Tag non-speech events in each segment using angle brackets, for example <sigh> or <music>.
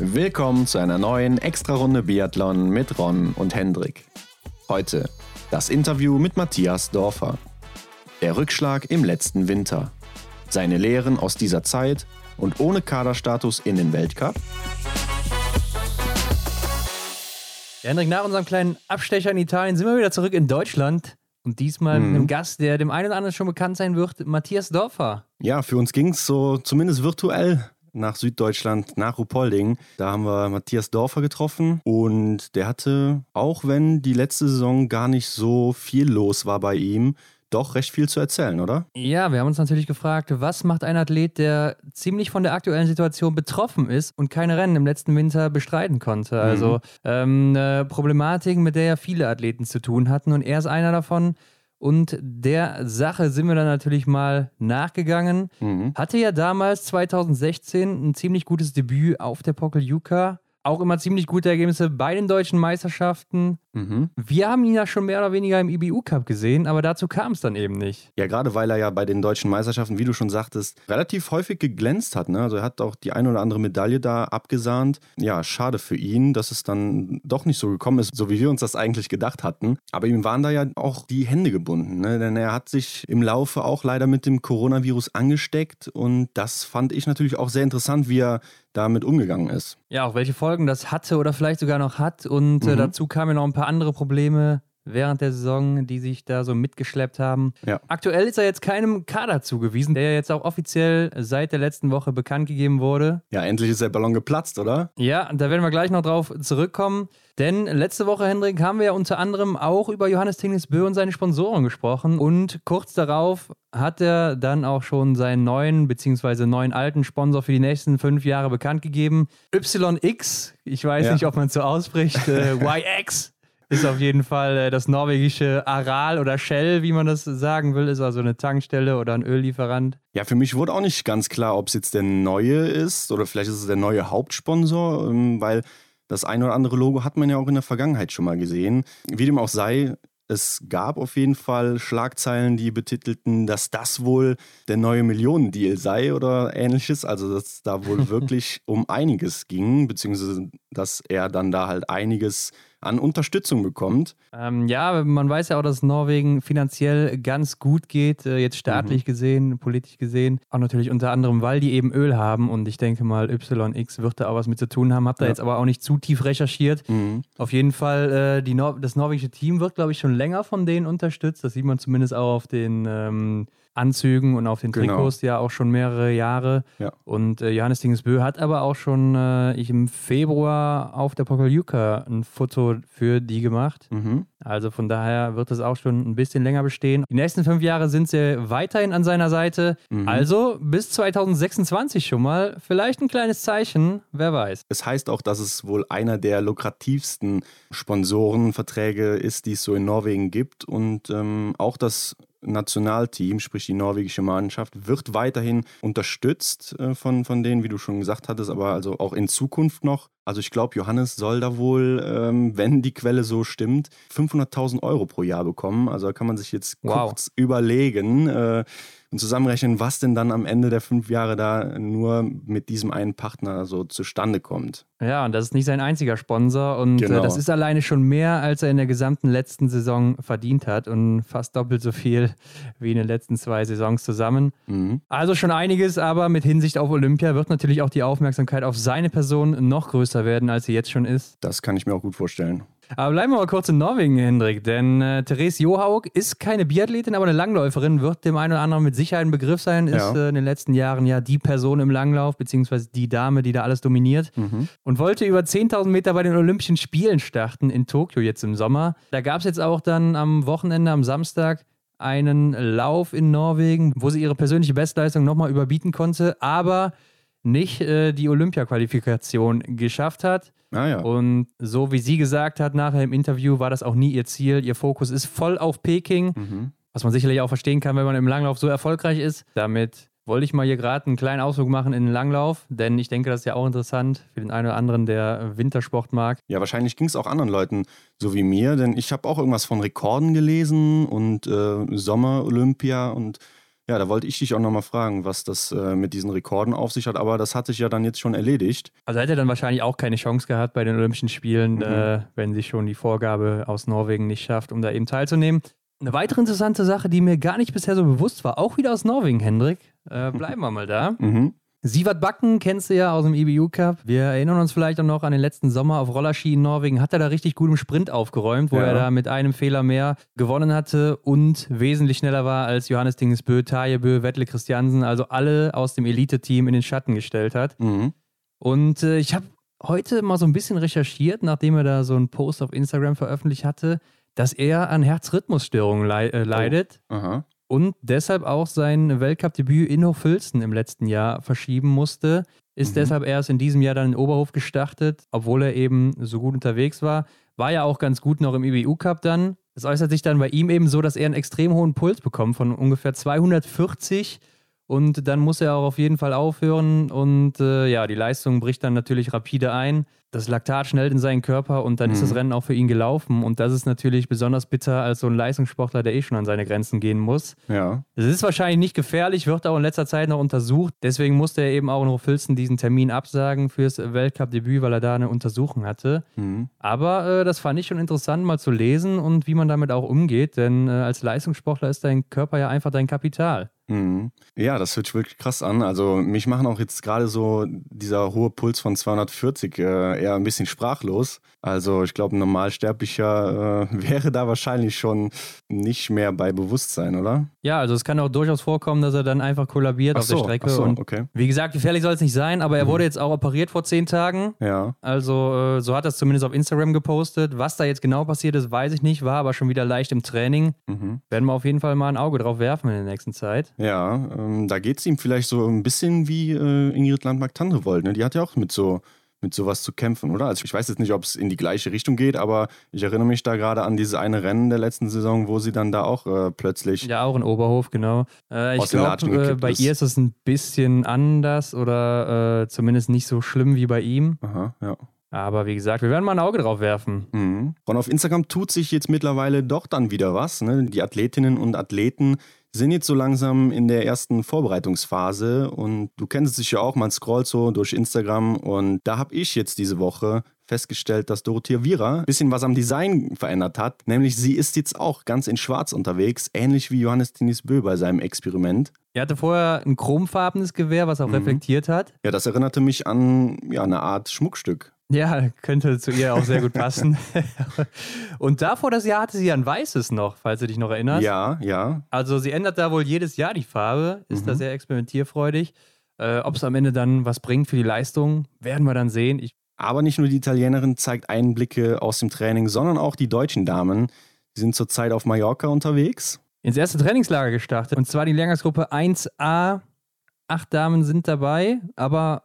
Willkommen zu einer neuen Extra-Runde Biathlon mit Ron und Hendrik. Heute das Interview mit Matthias Dorfer. Der Rückschlag im letzten Winter. Seine Lehren aus dieser Zeit und ohne Kaderstatus in den Weltcup. Ja, Hendrik, nach unserem kleinen Abstecher in Italien sind wir wieder zurück in Deutschland. Und diesmal mit einem Gast, der dem einen oder anderen schon bekannt sein wird, Matthias Dorfer. Ja, für uns ging es so zumindest virtuell nach Süddeutschland, nach Rupolding. Da haben wir Matthias Dorfer getroffen und der hatte, auch wenn die letzte Saison gar nicht so viel los war bei ihm, doch recht viel zu erzählen, oder? Ja, wir haben uns natürlich gefragt, was macht ein Athlet, der ziemlich von der aktuellen Situation betroffen ist und keine Rennen im letzten Winter bestreiten konnte? Also ähm, eine Problematik, mit der ja viele Athleten zu tun hatten und er ist einer davon. Und der Sache sind wir dann natürlich mal nachgegangen. Hatte ja damals 2016 ein ziemlich gutes Debüt auf der Pokeljuka. Auch immer ziemlich gute Ergebnisse bei den deutschen Meisterschaften. Wir haben ihn ja schon mehr oder weniger im IBU Cup gesehen, aber dazu kam es dann eben nicht. Ja, gerade weil er ja bei den deutschen Meisterschaften, wie du schon sagtest, relativ häufig geglänzt hat. Ne? Also er hat auch die ein oder andere Medaille da abgesahnt. Ja, schade für ihn, dass es dann doch nicht so gekommen ist, so wie wir uns das eigentlich gedacht hatten. Aber ihm waren da ja auch die Hände gebunden, ne? denn er hat sich im Laufe auch leider mit dem Coronavirus angesteckt und das fand ich natürlich auch sehr interessant, wie er damit umgegangen ist. Ja, auch welche Folgen das hatte oder vielleicht sogar noch hat. Und äh, dazu kamen ja noch ein paar andere Probleme während der Saison, die sich da so mitgeschleppt haben. Ja. Aktuell ist er jetzt keinem Kader zugewiesen, der ja jetzt auch offiziell seit der letzten Woche bekannt gegeben wurde. Ja, endlich ist der Ballon geplatzt, oder? Ja, da werden wir gleich noch drauf zurückkommen. Denn letzte Woche, Hendrik, haben wir ja unter anderem auch über Johannes Tingnes Bö und seine Sponsoren gesprochen. Und kurz darauf hat er dann auch schon seinen neuen bzw. neuen alten Sponsor für die nächsten fünf Jahre bekannt gegeben. YX, ich weiß Ja. nicht, ob man es so ausspricht, äh, <laughs> YX. Ist auf jeden Fall äh, das norwegische Aral oder Shell, wie man das sagen will, ist also eine Tankstelle oder ein Öllieferant. Ja, für mich wurde auch nicht ganz klar, ob es jetzt der neue ist oder vielleicht ist es der neue Hauptsponsor, ähm, weil das ein oder andere Logo hat man ja auch in der Vergangenheit schon mal gesehen. Wie dem auch sei, es gab auf jeden Fall Schlagzeilen, die betitelten, dass das wohl der neue Millionendeal sei oder ähnliches. Also, dass da wohl <laughs> wirklich um einiges ging, beziehungsweise dass er dann da halt einiges an Unterstützung bekommt. Ähm, ja, man weiß ja auch, dass Norwegen finanziell ganz gut geht, äh, jetzt staatlich gesehen, politisch gesehen. Auch natürlich unter anderem, weil die eben Öl haben und ich denke mal, YX wird da auch was mit zu tun haben. Hab da Ja. jetzt aber auch nicht zu tief recherchiert. Auf jeden Fall, äh, Nor das norwegische Team wird, glaube ich, schon länger von denen unterstützt. Das sieht man zumindest auch auf den ähm, Anzügen und auf den Genau. Trikots ja auch schon mehrere Jahre. Ja. Und äh, Johannes Dingesbö hat aber auch schon äh, ich im Februar auf der Pokaljuka ein Foto für die gemacht. Mhm. Also von daher wird es auch schon ein bisschen länger bestehen. Die nächsten fünf Jahre sind sie weiterhin an seiner Seite. Also bis 2026 schon mal. Vielleicht ein kleines Zeichen, wer weiß. Es heißt auch, dass es wohl einer der lukrativsten Sponsorenverträge ist, die es so in Norwegen gibt. Und ähm, auch das Nationalteam, sprich die norwegische Mannschaft, wird weiterhin unterstützt äh, von, von denen, wie du schon gesagt hattest, aber also auch in Zukunft noch. Also ich glaube, Johannes soll da wohl, ähm, wenn die Quelle so stimmt, 500.000 Euro pro Jahr bekommen. Also da kann man sich jetzt Wow. kurz überlegen äh, und zusammenrechnen, was denn dann am Ende der fünf Jahre da nur mit diesem einen Partner so zustande kommt. Ja, und das ist nicht sein einziger Sponsor. Und Genau. äh, das ist alleine schon mehr, als er in der gesamten letzten Saison verdient hat. Und fast doppelt so viel wie in den letzten zwei Saisons zusammen. Mhm. Also schon einiges, aber mit Hinsicht auf Olympia wird natürlich auch die Aufmerksamkeit auf seine Person noch größer werden, als sie jetzt schon ist. Das kann ich mir auch gut vorstellen. Aber bleiben wir mal kurz in Norwegen, Hendrik, denn äh, Therese Johaug ist keine Biathletin, aber eine Langläuferin, wird dem einen oder anderen mit Sicherheit ein Begriff sein, ist Ja. äh, in den letzten Jahren ja die Person im Langlauf, beziehungsweise die Dame, die da alles dominiert und wollte über 10.000 Meter bei den Olympischen Spielen starten in Tokio jetzt im Sommer. Da gab es jetzt auch dann am Wochenende, am Samstag, einen Lauf in Norwegen, wo sie ihre persönliche Bestleistung nochmal überbieten konnte, aber nicht äh, die Olympia-Qualifikation geschafft hat. Ah ja. Und so wie sie gesagt hat nachher im Interview, war das auch nie ihr Ziel. Ihr Fokus ist voll auf Peking, Mhm. was man sicherlich auch verstehen kann, wenn man im Langlauf so erfolgreich ist. Damit wollte ich mal hier gerade einen kleinen Ausflug machen in den Langlauf, denn ich denke, das ist ja auch interessant für den einen oder anderen, der Wintersport mag. Ja, wahrscheinlich ging es auch anderen Leuten so wie mir, denn ich habe auch irgendwas von Rekorden gelesen und äh, Sommer-Olympia und Ja, da wollte ich dich auch nochmal fragen, was das äh, mit diesen Rekorden auf sich hat, aber das hat sich ja dann jetzt schon erledigt. Also hätte er dann wahrscheinlich auch keine Chance gehabt bei den Olympischen Spielen, mhm. äh, wenn sich schon die Vorgabe aus Norwegen nicht schafft, um da eben teilzunehmen. Eine weitere interessante Sache, die mir gar nicht bisher so bewusst war, auch wieder aus Norwegen, Hendrik. Äh, bleiben wir mal da. Mhm. Sievert Backen kennst du ja aus dem EBU Cup. Wir erinnern uns vielleicht auch noch an den letzten Sommer auf Rollerski in Norwegen. Hat er da richtig gut im Sprint aufgeräumt, wo ja. er da mit einem Fehler mehr gewonnen hatte und wesentlich schneller war als Johannes Dingesbö, Tajebö, Wettle Christiansen, also alle aus dem Elite-Team in den Schatten gestellt hat. Mhm. Und äh, ich habe heute mal so ein bisschen recherchiert, nachdem er da so einen Post auf Instagram veröffentlicht hatte, dass er an Herzrhythmusstörungen le äh, leidet. Oh und deshalb auch sein Weltcup-Debüt in Hochfilzen im letzten Jahr verschieben musste. Ist mhm. deshalb erst in diesem Jahr dann in Oberhof gestartet, obwohl er eben so gut unterwegs war. War ja auch ganz gut noch im IBU-Cup dann. Es äußert sich dann bei ihm eben so, dass er einen extrem hohen Puls bekommt von ungefähr 240 und dann muss er auch auf jeden Fall aufhören und äh, ja, die Leistung bricht dann natürlich rapide ein das Laktat schnellt in seinen Körper und dann mhm. ist das mhm. Rennen auch für ihn gelaufen. Und das ist natürlich besonders bitter als so ein Leistungssportler, der eh schon an seine Grenzen gehen muss. Ja. Es ist wahrscheinlich nicht gefährlich, wird auch in letzter Zeit noch untersucht. Deswegen musste er eben auch in Hofilzen diesen Termin absagen fürs Weltcup-Debüt, weil er da eine Untersuchung hatte. Mhm. Aber äh, das fand ich schon interessant, mal zu lesen und wie man damit auch umgeht. Denn äh, als Leistungssportler ist dein Körper ja einfach dein Kapital. Mhm. Ja, das hört sich wirklich krass an. Also mich machen auch jetzt gerade so dieser hohe Puls von 240 äh, eher ein bisschen sprachlos. Also ich glaube, ein Normalsterblicher äh, <laughs> wäre da wahrscheinlich schon nicht mehr bei Bewusstsein, oder? Ja, also es kann auch durchaus vorkommen, dass er dann einfach kollabiert ach auf so, der Strecke. Ach so, und okay. Wie gesagt, gefährlich soll es nicht sein, aber er mhm. wurde jetzt auch operiert vor zehn Tagen. Ja. Also äh, so hat er es zumindest auf Instagram gepostet. Was da jetzt genau passiert ist, weiß ich nicht, war aber schon wieder leicht im Training. Mhm. Werden wir auf jeden Fall mal ein Auge drauf werfen in der nächsten Zeit. Ja, ähm, da geht es ihm vielleicht so ein bisschen wie äh, Ingrid Landmark-Tandrevold. Ne? Die hat ja auch mit so mit sowas zu kämpfen, oder? Also ich weiß jetzt nicht, ob es in die gleiche Richtung geht, aber ich erinnere mich da gerade an diese eine Rennen der letzten Saison, wo sie dann da auch äh, plötzlich. Ja, auch in Oberhof, genau. Äh, ich glaube, äh, bei ist. ihr ist es ein bisschen anders oder äh, zumindest nicht so schlimm wie bei ihm. Aha, ja. Aber wie gesagt, wir werden mal ein Auge drauf werfen. Mhm. Und auf Instagram tut sich jetzt mittlerweile doch dann wieder was. Ne? Die Athletinnen und Athleten sind jetzt so langsam in der ersten Vorbereitungsphase und du kennst es sicher auch, man scrollt so durch Instagram und da habe ich jetzt diese Woche festgestellt, dass Dorothea Vira ein bisschen was am Design verändert hat. Nämlich sie ist jetzt auch ganz in schwarz unterwegs, ähnlich wie Johannes Denis Bö bei seinem Experiment. Er hatte vorher ein chromfarbenes Gewehr, was auch mhm. reflektiert hat. Ja, das erinnerte mich an ja, eine Art Schmuckstück. Ja, könnte zu ihr auch sehr gut passen. <laughs> und davor das Jahr hatte sie ja ein weißes noch, falls du dich noch erinnerst. Ja, ja. Also sie ändert da wohl jedes Jahr die Farbe, ist mhm. da sehr experimentierfreudig. Äh, Ob es am Ende dann was bringt für die Leistung, werden wir dann sehen. Ich Aber nicht nur die Italienerin zeigt Einblicke aus dem Training, sondern auch die deutschen Damen. Sie sind zurzeit auf Mallorca unterwegs. Ins erste Trainingslager gestartet. Und zwar die Lehrgangsgruppe 1a. Acht Damen sind dabei, aber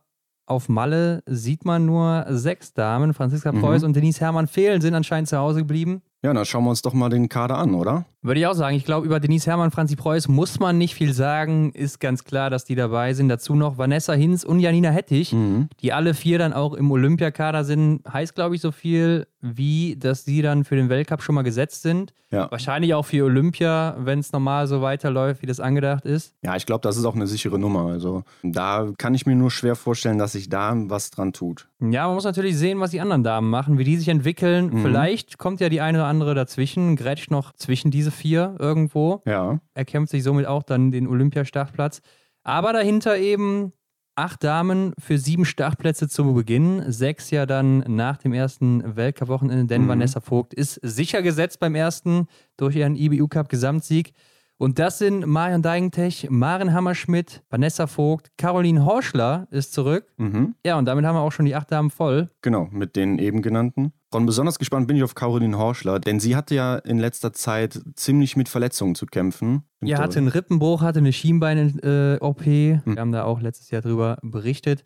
auf Malle sieht man nur sechs Damen. Franziska Preuß mhm. und Denise Hermann fehlen, sind anscheinend zu Hause geblieben. Ja, dann schauen wir uns doch mal den Kader an, oder? Würde ich auch sagen. Ich glaube, über Denise Hermann, Franzi Preuß muss man nicht viel sagen. Ist ganz klar, dass die dabei sind. Dazu noch Vanessa Hinz und Janina Hettich, mhm. die alle vier dann auch im Olympiakader sind. Heißt, glaube ich, so viel wie, dass sie dann für den Weltcup schon mal gesetzt sind. Ja. Wahrscheinlich auch für Olympia, wenn es normal so weiterläuft, wie das angedacht ist. Ja, ich glaube, das ist auch eine sichere Nummer. Also da kann ich mir nur schwer vorstellen, dass sich da was dran tut. Ja, man muss natürlich sehen, was die anderen Damen machen, wie die sich entwickeln. Mhm. Vielleicht kommt ja die eine oder andere dazwischen, grätscht noch zwischen diese vier irgendwo. Ja. Er kämpft sich somit auch dann den Olympiastartplatz. Aber dahinter eben acht Damen für sieben Startplätze zu Beginn, sechs ja dann nach dem ersten Weltcup-Wochenende, denn mhm. Vanessa Vogt ist sicher gesetzt beim ersten durch ihren IBU-Cup-Gesamtsieg. Und das sind Marion Deigentech, Maren Hammerschmidt, Vanessa Vogt, Caroline Horschler ist zurück. Mhm. Ja, und damit haben wir auch schon die acht Damen voll. Genau, mit den eben genannten. Und besonders gespannt bin ich auf Caroline Horschler, denn sie hatte ja in letzter Zeit ziemlich mit Verletzungen zu kämpfen. Ja, hatte einen Rippenbruch, hatte eine Schienbein-OP. Äh, mhm. Wir haben da auch letztes Jahr drüber berichtet.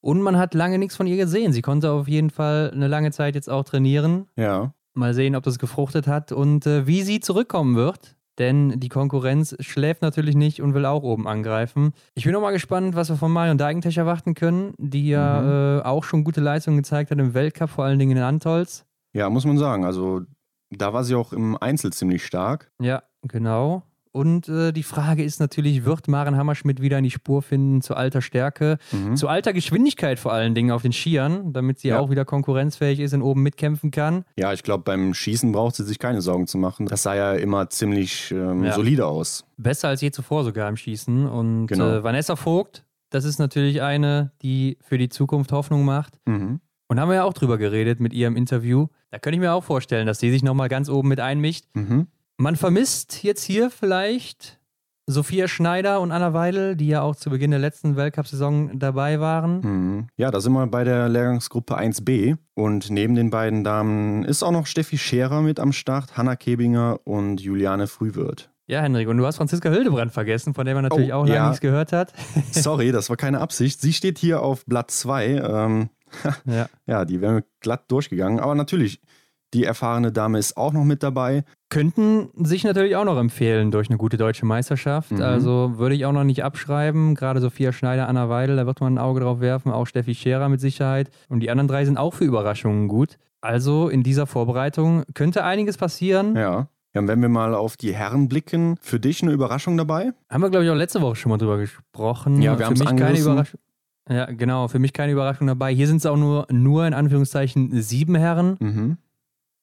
Und man hat lange nichts von ihr gesehen. Sie konnte auf jeden Fall eine lange Zeit jetzt auch trainieren. Ja. Mal sehen, ob das gefruchtet hat und äh, wie sie zurückkommen wird denn die Konkurrenz schläft natürlich nicht und will auch oben angreifen. Ich bin auch mal gespannt, was wir von Marion Deigentech erwarten können, die ja mhm. äh, auch schon gute Leistungen gezeigt hat im Weltcup, vor allen Dingen in Antolz. Ja, muss man sagen. Also da war sie auch im Einzel ziemlich stark. Ja, genau. Und äh, die Frage ist natürlich, wird Maren Hammerschmidt wieder in die Spur finden zu alter Stärke, mhm. zu alter Geschwindigkeit vor allen Dingen auf den Skiern, damit sie ja. auch wieder konkurrenzfähig ist und oben mitkämpfen kann? Ja, ich glaube, beim Schießen braucht sie sich keine Sorgen zu machen. Das sah ja immer ziemlich ähm, ja. solide aus. Besser als je zuvor sogar im Schießen. Und genau. äh, Vanessa Vogt, das ist natürlich eine, die für die Zukunft Hoffnung macht. Mhm. Und haben wir ja auch drüber geredet mit ihrem Interview. Da könnte ich mir auch vorstellen, dass sie sich nochmal ganz oben mit einmischt. Mhm. Man vermisst jetzt hier vielleicht Sophia Schneider und Anna Weidel, die ja auch zu Beginn der letzten Weltcup-Saison dabei waren. Mhm. Ja, da sind wir bei der Lehrgangsgruppe 1b. Und neben den beiden Damen ist auch noch Steffi Scherer mit am Start, Hanna Kebinger und Juliane Frühwirth. Ja, Henrik, und du hast Franziska Hildebrand vergessen, von der man natürlich oh, auch lange ja. nichts gehört hat. <laughs> Sorry, das war keine Absicht. Sie steht hier auf Blatt 2. Ähm, <laughs> ja. ja, die wären glatt durchgegangen. Aber natürlich, die erfahrene Dame ist auch noch mit dabei. Könnten sich natürlich auch noch empfehlen durch eine gute deutsche Meisterschaft. Mhm. Also würde ich auch noch nicht abschreiben. Gerade Sophia Schneider, Anna Weidel, da wird man ein Auge drauf werfen. Auch Steffi Scherer mit Sicherheit. Und die anderen drei sind auch für Überraschungen gut. Also in dieser Vorbereitung könnte einiges passieren. Ja. Ja, und wenn wir mal auf die Herren blicken, für dich eine Überraschung dabei? Haben wir, glaube ich, auch letzte Woche schon mal drüber gesprochen. Ja, wir haben es keine Überraschung. Ja, genau, für mich keine Überraschung dabei. Hier sind es auch nur, nur in Anführungszeichen sieben Herren. Mhm.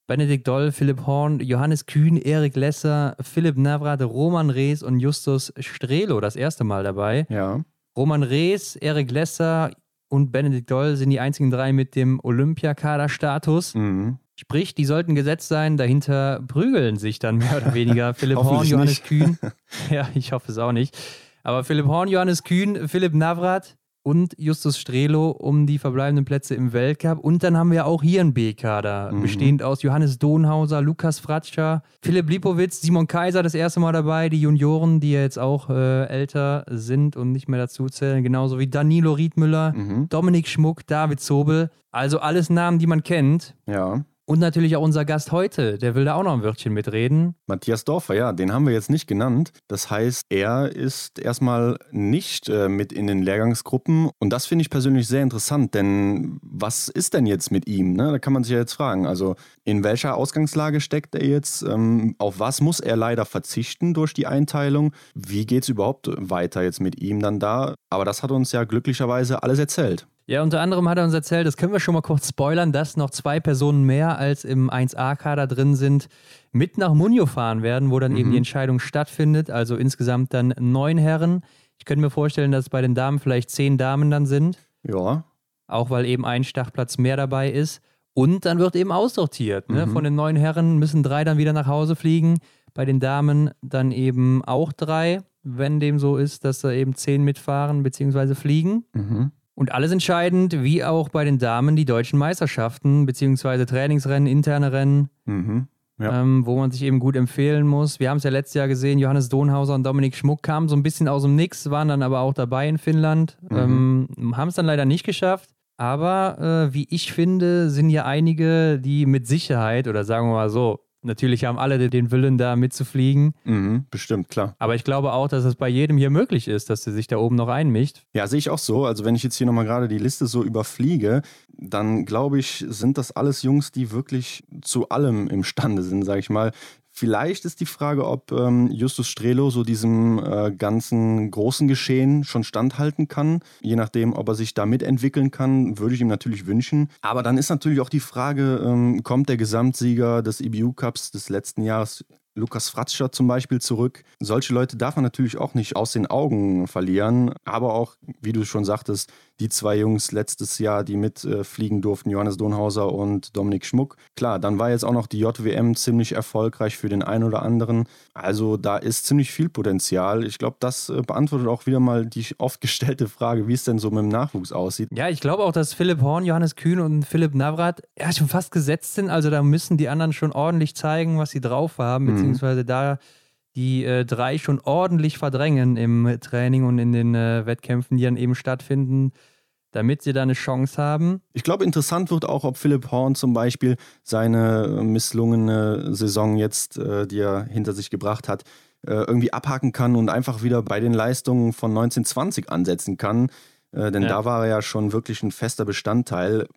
Benedikt Doll, Philipp Horn, Johannes Kühn, Erik Lesser, Philipp Navrat, Roman Rees und Justus Strelo das erste Mal dabei. Ja. Roman Rees, Erik Lesser und Benedikt Doll sind die einzigen drei mit dem Olympiakader-Status. Mhm. Sprich, die sollten gesetzt sein, dahinter prügeln sich dann mehr oder weniger <laughs> Philipp Horn, Johannes. Kühn. <laughs> ja, ich hoffe es auch nicht. Aber Philipp Horn, Johannes Kühn, Philipp Navrat und Justus Strelo um die verbleibenden Plätze im Weltcup. Und dann haben wir auch hier einen B-Kader, mhm. bestehend aus Johannes Donhauser, Lukas Fratscher, Philipp Lipowitz, Simon Kaiser das erste Mal dabei, die Junioren, die ja jetzt auch äh, älter sind und nicht mehr dazu zählen, genauso wie Danilo Riedmüller, mhm. Dominik Schmuck, David Zobel. Also alles Namen, die man kennt. Ja. Und natürlich auch unser Gast heute, der will da auch noch ein Wörtchen mitreden. Matthias Dorfer, ja, den haben wir jetzt nicht genannt. Das heißt, er ist erstmal nicht äh, mit in den Lehrgangsgruppen. Und das finde ich persönlich sehr interessant, denn was ist denn jetzt mit ihm? Ne? Da kann man sich ja jetzt fragen. Also, in welcher Ausgangslage steckt er jetzt? Ähm, auf was muss er leider verzichten durch die Einteilung? Wie geht es überhaupt weiter jetzt mit ihm dann da? Aber das hat uns ja glücklicherweise alles erzählt. Ja, unter anderem hat er uns erzählt, das können wir schon mal kurz spoilern, dass noch zwei Personen mehr als im 1A-Kader drin sind, mit nach Munio fahren werden, wo dann mhm. eben die Entscheidung stattfindet. Also insgesamt dann neun Herren. Ich könnte mir vorstellen, dass bei den Damen vielleicht zehn Damen dann sind. Ja. Auch weil eben ein Startplatz mehr dabei ist. Und dann wird eben aussortiert. Ne? Mhm. Von den neun Herren müssen drei dann wieder nach Hause fliegen. Bei den Damen dann eben auch drei, wenn dem so ist, dass da eben zehn mitfahren bzw. fliegen. Mhm. Und alles entscheidend, wie auch bei den Damen, die deutschen Meisterschaften, beziehungsweise Trainingsrennen, interne Rennen, mhm, ja. ähm, wo man sich eben gut empfehlen muss. Wir haben es ja letztes Jahr gesehen, Johannes Donhauser und Dominik Schmuck kamen so ein bisschen aus dem Nix, waren dann aber auch dabei in Finnland, mhm. ähm, haben es dann leider nicht geschafft. Aber äh, wie ich finde, sind ja einige, die mit Sicherheit, oder sagen wir mal so, Natürlich haben alle den Willen, da mitzufliegen. Mhm, bestimmt, klar. Aber ich glaube auch, dass es bei jedem hier möglich ist, dass er sich da oben noch einmischt. Ja, sehe ich auch so. Also wenn ich jetzt hier nochmal gerade die Liste so überfliege, dann glaube ich, sind das alles Jungs, die wirklich zu allem imstande sind, sage ich mal. Vielleicht ist die Frage, ob ähm, Justus Strelo so diesem äh, ganzen großen Geschehen schon standhalten kann. Je nachdem, ob er sich da mitentwickeln kann, würde ich ihm natürlich wünschen. Aber dann ist natürlich auch die Frage, ähm, kommt der Gesamtsieger des IBU Cups des letzten Jahres Lukas Fratscher zum Beispiel zurück. Solche Leute darf man natürlich auch nicht aus den Augen verlieren. Aber auch, wie du schon sagtest, die zwei Jungs letztes Jahr, die mitfliegen äh, durften, Johannes Donhauser und Dominik Schmuck. Klar, dann war jetzt auch noch die JWM ziemlich erfolgreich für den einen oder anderen. Also da ist ziemlich viel Potenzial. Ich glaube, das äh, beantwortet auch wieder mal die <laughs> oft gestellte Frage, wie es denn so mit dem Nachwuchs aussieht. Ja, ich glaube auch, dass Philipp Horn, Johannes Kühn und Philipp Navrat ja schon fast gesetzt sind. Also da müssen die anderen schon ordentlich zeigen, was sie drauf haben, mhm. beziehungsweise da die äh, drei schon ordentlich verdrängen im Training und in den äh, Wettkämpfen, die dann eben stattfinden, damit sie da eine Chance haben. Ich glaube, interessant wird auch, ob Philipp Horn zum Beispiel seine misslungene Saison jetzt, äh, die er hinter sich gebracht hat, äh, irgendwie abhaken kann und einfach wieder bei den Leistungen von 1920 ansetzen kann. Äh, denn ja. da war er ja schon wirklich ein fester Bestandteil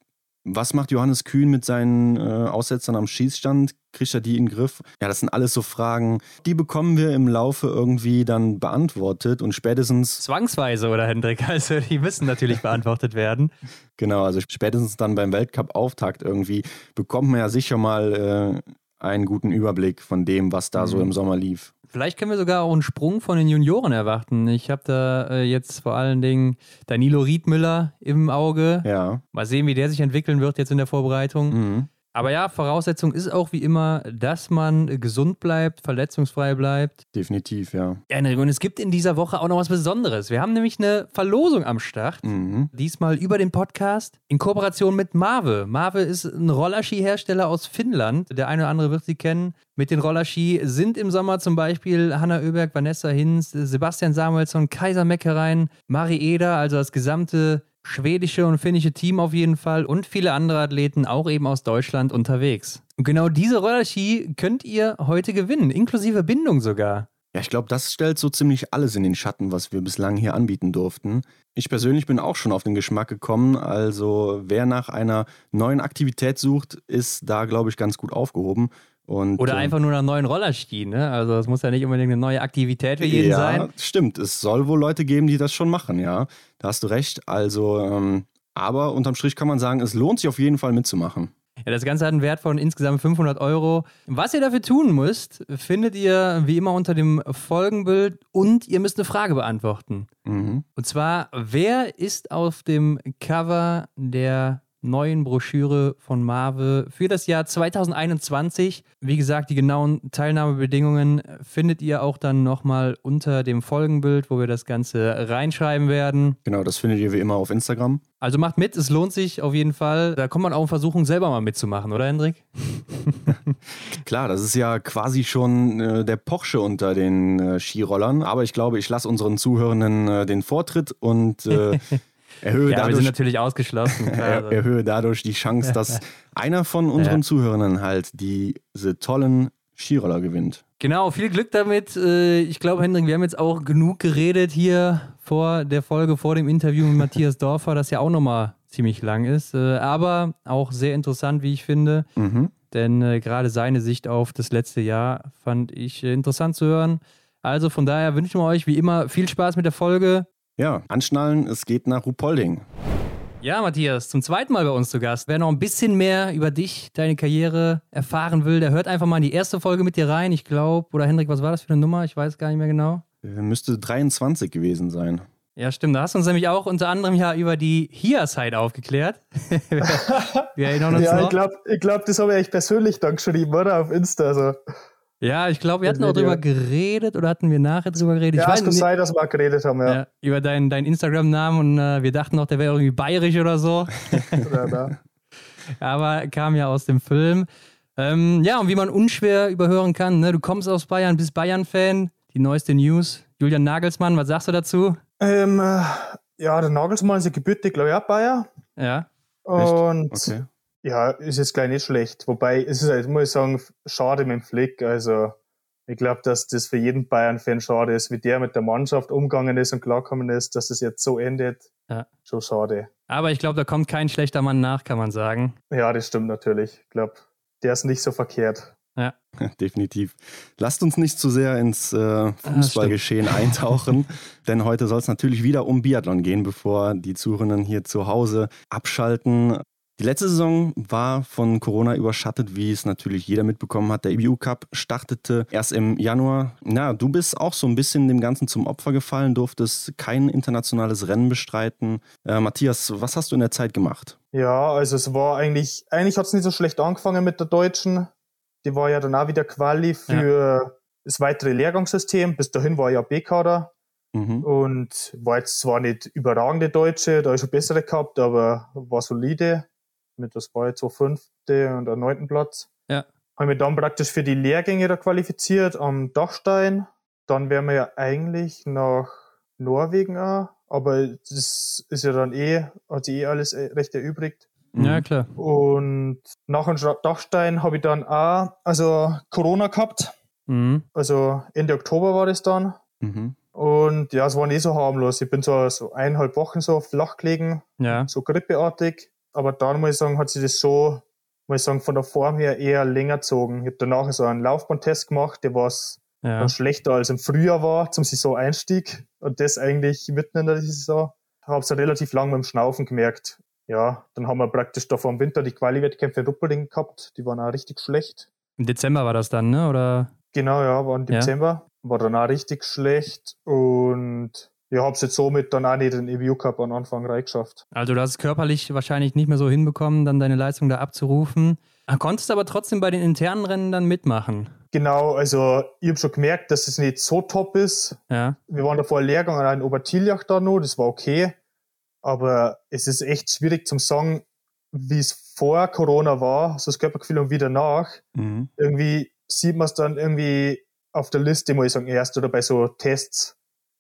Was macht Johannes Kühn mit seinen äh, Aussetzern am Schießstand? Kriegt er die in den Griff? Ja, das sind alles so Fragen, die bekommen wir im Laufe irgendwie dann beantwortet und spätestens. Zwangsweise, oder Hendrik? Also, die müssen natürlich beantwortet werden. <laughs> Genau, also spätestens dann beim Weltcup-Auftakt irgendwie bekommt man ja sicher mal äh, einen guten Überblick von dem, was da mhm. so im Sommer lief. Vielleicht können wir sogar auch einen Sprung von den Junioren erwarten. Ich habe da äh, jetzt vor allen Dingen Danilo Riedmüller im Auge. Ja. Mal sehen, wie der sich entwickeln wird jetzt in der Vorbereitung. Mhm. Aber ja, Voraussetzung ist auch wie immer, dass man gesund bleibt, verletzungsfrei bleibt. Definitiv, ja. Ja, und es gibt in dieser Woche auch noch was Besonderes. Wir haben nämlich eine Verlosung am Start. Mhm. Diesmal über den Podcast in Kooperation mit Marve. Marve ist ein Rollerski-Hersteller aus Finnland. Der eine oder andere wird sie kennen. Mit den Rollerski sind im Sommer zum Beispiel Hanna Oeberg, Vanessa Hinz, Sebastian Samuelsson, Kaiser Meckerein, Mari Eder, also das gesamte schwedische und finnische Team auf jeden Fall und viele andere Athleten auch eben aus Deutschland unterwegs. Und genau diese Rollerski könnt ihr heute gewinnen, inklusive Bindung sogar. Ja, ich glaube, das stellt so ziemlich alles in den Schatten, was wir bislang hier anbieten durften. Ich persönlich bin auch schon auf den Geschmack gekommen. Also wer nach einer neuen Aktivität sucht, ist da, glaube ich, ganz gut aufgehoben. Und, Oder äh, einfach nur nach neuen Rollerski, ne? Also es muss ja nicht unbedingt eine neue Aktivität für jeden ja, sein. Ja, stimmt. Es soll wohl Leute geben, die das schon machen, ja. Da hast du recht. Also, ähm, aber unterm Strich kann man sagen, es lohnt sich auf jeden Fall mitzumachen. Ja, das Ganze hat einen Wert von insgesamt 500 Euro. Was ihr dafür tun müsst, findet ihr wie immer unter dem Folgenbild und ihr müsst eine Frage beantworten. Mhm. Und zwar, wer ist auf dem Cover der neuen Broschüre von Marve für das Jahr 2021. Wie gesagt, die genauen Teilnahmebedingungen findet ihr auch dann nochmal unter dem Folgenbild, wo wir das Ganze reinschreiben werden. Genau, das findet ihr wie immer auf Instagram. Also macht mit, es lohnt sich auf jeden Fall. Da kommt man auch in Versuchung, selber mal mitzumachen, oder Hendrik? <laughs> Klar, das ist ja quasi schon äh, der Porsche unter den äh, Skirollern. Aber ich glaube, ich lasse unseren Zuhörenden äh, den Vortritt und äh, <laughs> erhöhe ja, dadurch, wir sind natürlich ausgeschlossen. <laughs> er, erhöhe dadurch die Chance, dass einer von unseren ja. Zuhörern halt diese tollen Skiroller gewinnt. Genau, viel Glück damit. Äh, ich glaube, Hendrik, wir haben jetzt auch genug geredet hier vor der Folge, vor dem Interview mit Matthias <laughs> Dorfer, das ja auch nochmal ziemlich lang ist, äh, aber auch sehr interessant, wie ich finde. Mhm. Denn äh, gerade seine Sicht auf das letzte Jahr fand ich interessant zu hören. Also von daher wünschen wir euch wie immer viel Spaß mit der Folge. Ja, anschnallen, es geht nach Rupolding. Ja, Matthias, zum zweiten Mal bei uns zu Gast. Wer noch ein bisschen mehr über dich, deine Karriere erfahren will, der hört einfach mal in die erste Folge mit dir rein. Ich glaube, oder Hendrik, was war das für eine Nummer? Ich weiß gar nicht mehr genau. Äh, müsste 23 gewesen sein. Ja, stimmt. Da hast du uns nämlich auch unter anderem ja über die HIA-Site aufgeklärt. <laughs> Wir erinnern uns ja, noch. ich glaube, ich glaub, das habe ich persönlich dann geschrieben, oder? Auf Insta. Also. Ja, ich glaube, wir hatten auch drüber geredet oder hatten wir nachher drüber geredet? Ja, ich weiß, es kann sein, dass wir geredet haben, ja. ja über deinen dein Instagram-Namen und äh, wir dachten noch, der wäre irgendwie bayerisch oder so. <laughs> ja, da. <laughs> Aber kam ja aus dem Film. Ähm, ja, und wie man unschwer überhören kann, ne? du kommst aus Bayern, bist Bayern-Fan, die neueste News. Julian Nagelsmann, was sagst du dazu? Ähm, äh, ja, der Nagelsmann ist ja gebürtig, glaube ich, auch Bayer. Ja. Und okay. Ja, ist jetzt gleich nicht schlecht. Wobei, es ist halt, muss ich sagen, schade mit dem Flick. Also, ich glaube, dass das für jeden Bayern-Fan schade ist, wie der mit der Mannschaft umgegangen ist und klarkommen ist, dass das jetzt so endet. Ja. Schon schade. Aber ich glaube, da kommt kein schlechter Mann nach, kann man sagen. Ja, das stimmt natürlich. Ich glaube, der ist nicht so verkehrt. Ja. Definitiv. Lasst uns nicht zu sehr ins äh, Fußballgeschehen eintauchen, <laughs> denn heute soll es natürlich wieder um Biathlon gehen, bevor die Zuhörenden hier zu Hause abschalten. Die letzte Saison war von Corona überschattet, wie es natürlich jeder mitbekommen hat. Der EBU Cup startete erst im Januar. Na, du bist auch so ein bisschen dem Ganzen zum Opfer gefallen, durftest kein internationales Rennen bestreiten. Äh, Matthias, was hast du in der Zeit gemacht? Ja, also es war eigentlich, eigentlich hat es nicht so schlecht angefangen mit der Deutschen. Die war ja dann auch wieder Quali für ja. das weitere Lehrgangssystem. Bis dahin war ja B-Kader. Mhm. Und war jetzt zwar nicht überragende Deutsche, da ich schon bessere gehabt, aber war solide mit das war jetzt so fünfte und der neunten Platz. Ja. Haben wir dann praktisch für die Lehrgänge da qualifiziert am Dachstein. Dann wären wir ja eigentlich nach Norwegen auch, aber das ist ja dann eh, hat sich eh alles äh, recht erübrigt. Ja, klar. Und nach dem Dachstein habe ich dann auch, also Corona gehabt. Mhm. Also Ende Oktober war das dann. Mhm. Und ja, es war nicht so harmlos. Ich bin so, so eineinhalb Wochen so flach gelegen, ja. so grippeartig aber dann muss ich sagen, hat sich das so, muss ich sagen, von der Form her eher länger gezogen. Ich habe danach so einen Laufbahntest gemacht, der war ja. schlechter als im Frühjahr war zum Saison-Einstieg und das eigentlich mitten in der Saison. Habe es relativ lang mit dem Schnaufen gemerkt. Ja, dann haben wir praktisch da vor dem Winter die Quali-Wettkämpfe in Ruppelding gehabt, die waren auch richtig schlecht. Im Dezember war das dann, ne? Oder? Genau, ja, war im Dezember. Ja. War dann auch richtig schlecht und ich habe es jetzt somit dann auch nicht in den EBU Cup am Anfang reingeschafft. Also du hast es körperlich wahrscheinlich nicht mehr so hinbekommen, dann deine Leistung da abzurufen. Ah, konntest aber trotzdem bei den internen Rennen dann mitmachen. Genau, also ich habe schon gemerkt, dass es nicht so top ist. Ja. Wir waren davor Lehrgang an Obertiljach da noch, das war okay. Aber es ist echt schwierig zum sagen, wie es vor Corona war, so das Körpergefühl und wieder nach. Mhm. Irgendwie sieht man es dann irgendwie auf der Liste, muss ich sagen, erst oder bei so Tests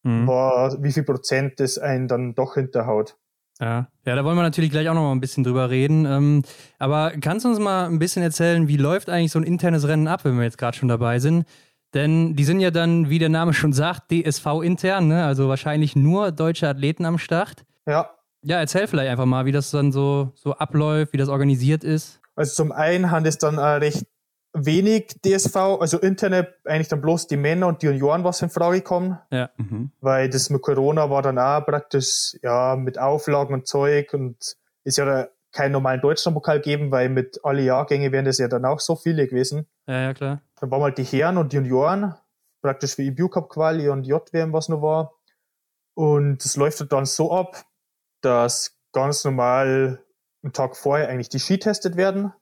mhm. war, wie viel Prozent das einen dann doch hinterhaut. Ja. ja, da wollen wir natürlich gleich auch noch mal ein bisschen drüber reden. Ähm, aber kannst du uns mal ein bisschen erzählen, wie läuft eigentlich so ein internes Rennen ab, wenn wir jetzt gerade schon dabei sind? Denn die sind ja dann, wie der Name schon sagt, DSV intern, ne? also wahrscheinlich nur deutsche Athleten am Start. Ja. Ja, erzähl vielleicht einfach mal, wie das dann so, so abläuft, wie das organisiert ist. Also zum einen haben es dann äh, recht wenig DSV, also interne eigentlich dann bloß die Männer und die Junioren, was in Frage kommen. Ja. Mhm. Weil das mit Corona war dann auch praktisch, ja, mit Auflagen und Zeug und ist ja keinen normalen Deutschlandpokal geben, weil mit alle Jahrgänge wären das ja dann auch so viele gewesen. Ja, ja, klar. Dann waren halt die Herren und die Junioren, praktisch wie IBU Cup Quali und JWM, was noch war. Und es läuft halt dann so ab, dass ganz normal einen Tag vorher eigentlich die Ski testet werden.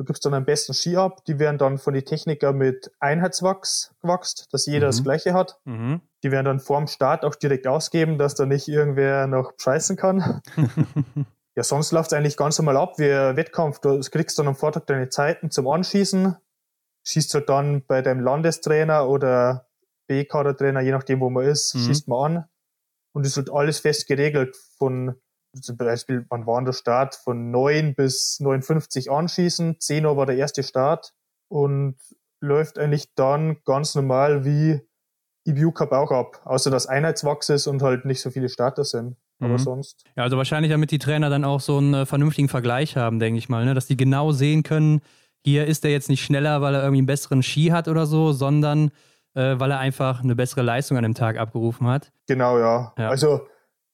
Du gibst dann am besten Ski ab. Die werden dann von den Technikern mit Einheitswachs gewachst, dass jeder mhm. das gleiche hat. Mhm. Die werden dann vorm Start auch direkt ausgeben, dass da nicht irgendwer noch scheißen kann. <laughs> ja, sonst läuft es eigentlich ganz normal ab wie Wettkampf. Du kriegst dann am Vortag deine Zeiten zum Anschießen. Schießt halt dann bei deinem Landestrainer oder B-Kader-Trainer, je nachdem, wo man ist, mhm. schießt man an. Und es wird alles fest geregelt von zum Beispiel, wann war der Start? Von 9 bis 59 anschießen. 10 Uhr war der erste Start und läuft eigentlich dann ganz normal wie EBU Cup auch ab. Außer dass Einheitswachs ist und halt nicht so viele Starter sind. Aber mhm. sonst. Ja, also wahrscheinlich, damit die Trainer dann auch so einen äh, vernünftigen Vergleich haben, denke ich mal, ne? dass die genau sehen können, hier ist er jetzt nicht schneller, weil er irgendwie einen besseren Ski hat oder so, sondern äh, weil er einfach eine bessere Leistung an dem Tag abgerufen hat. Genau, ja. ja. Also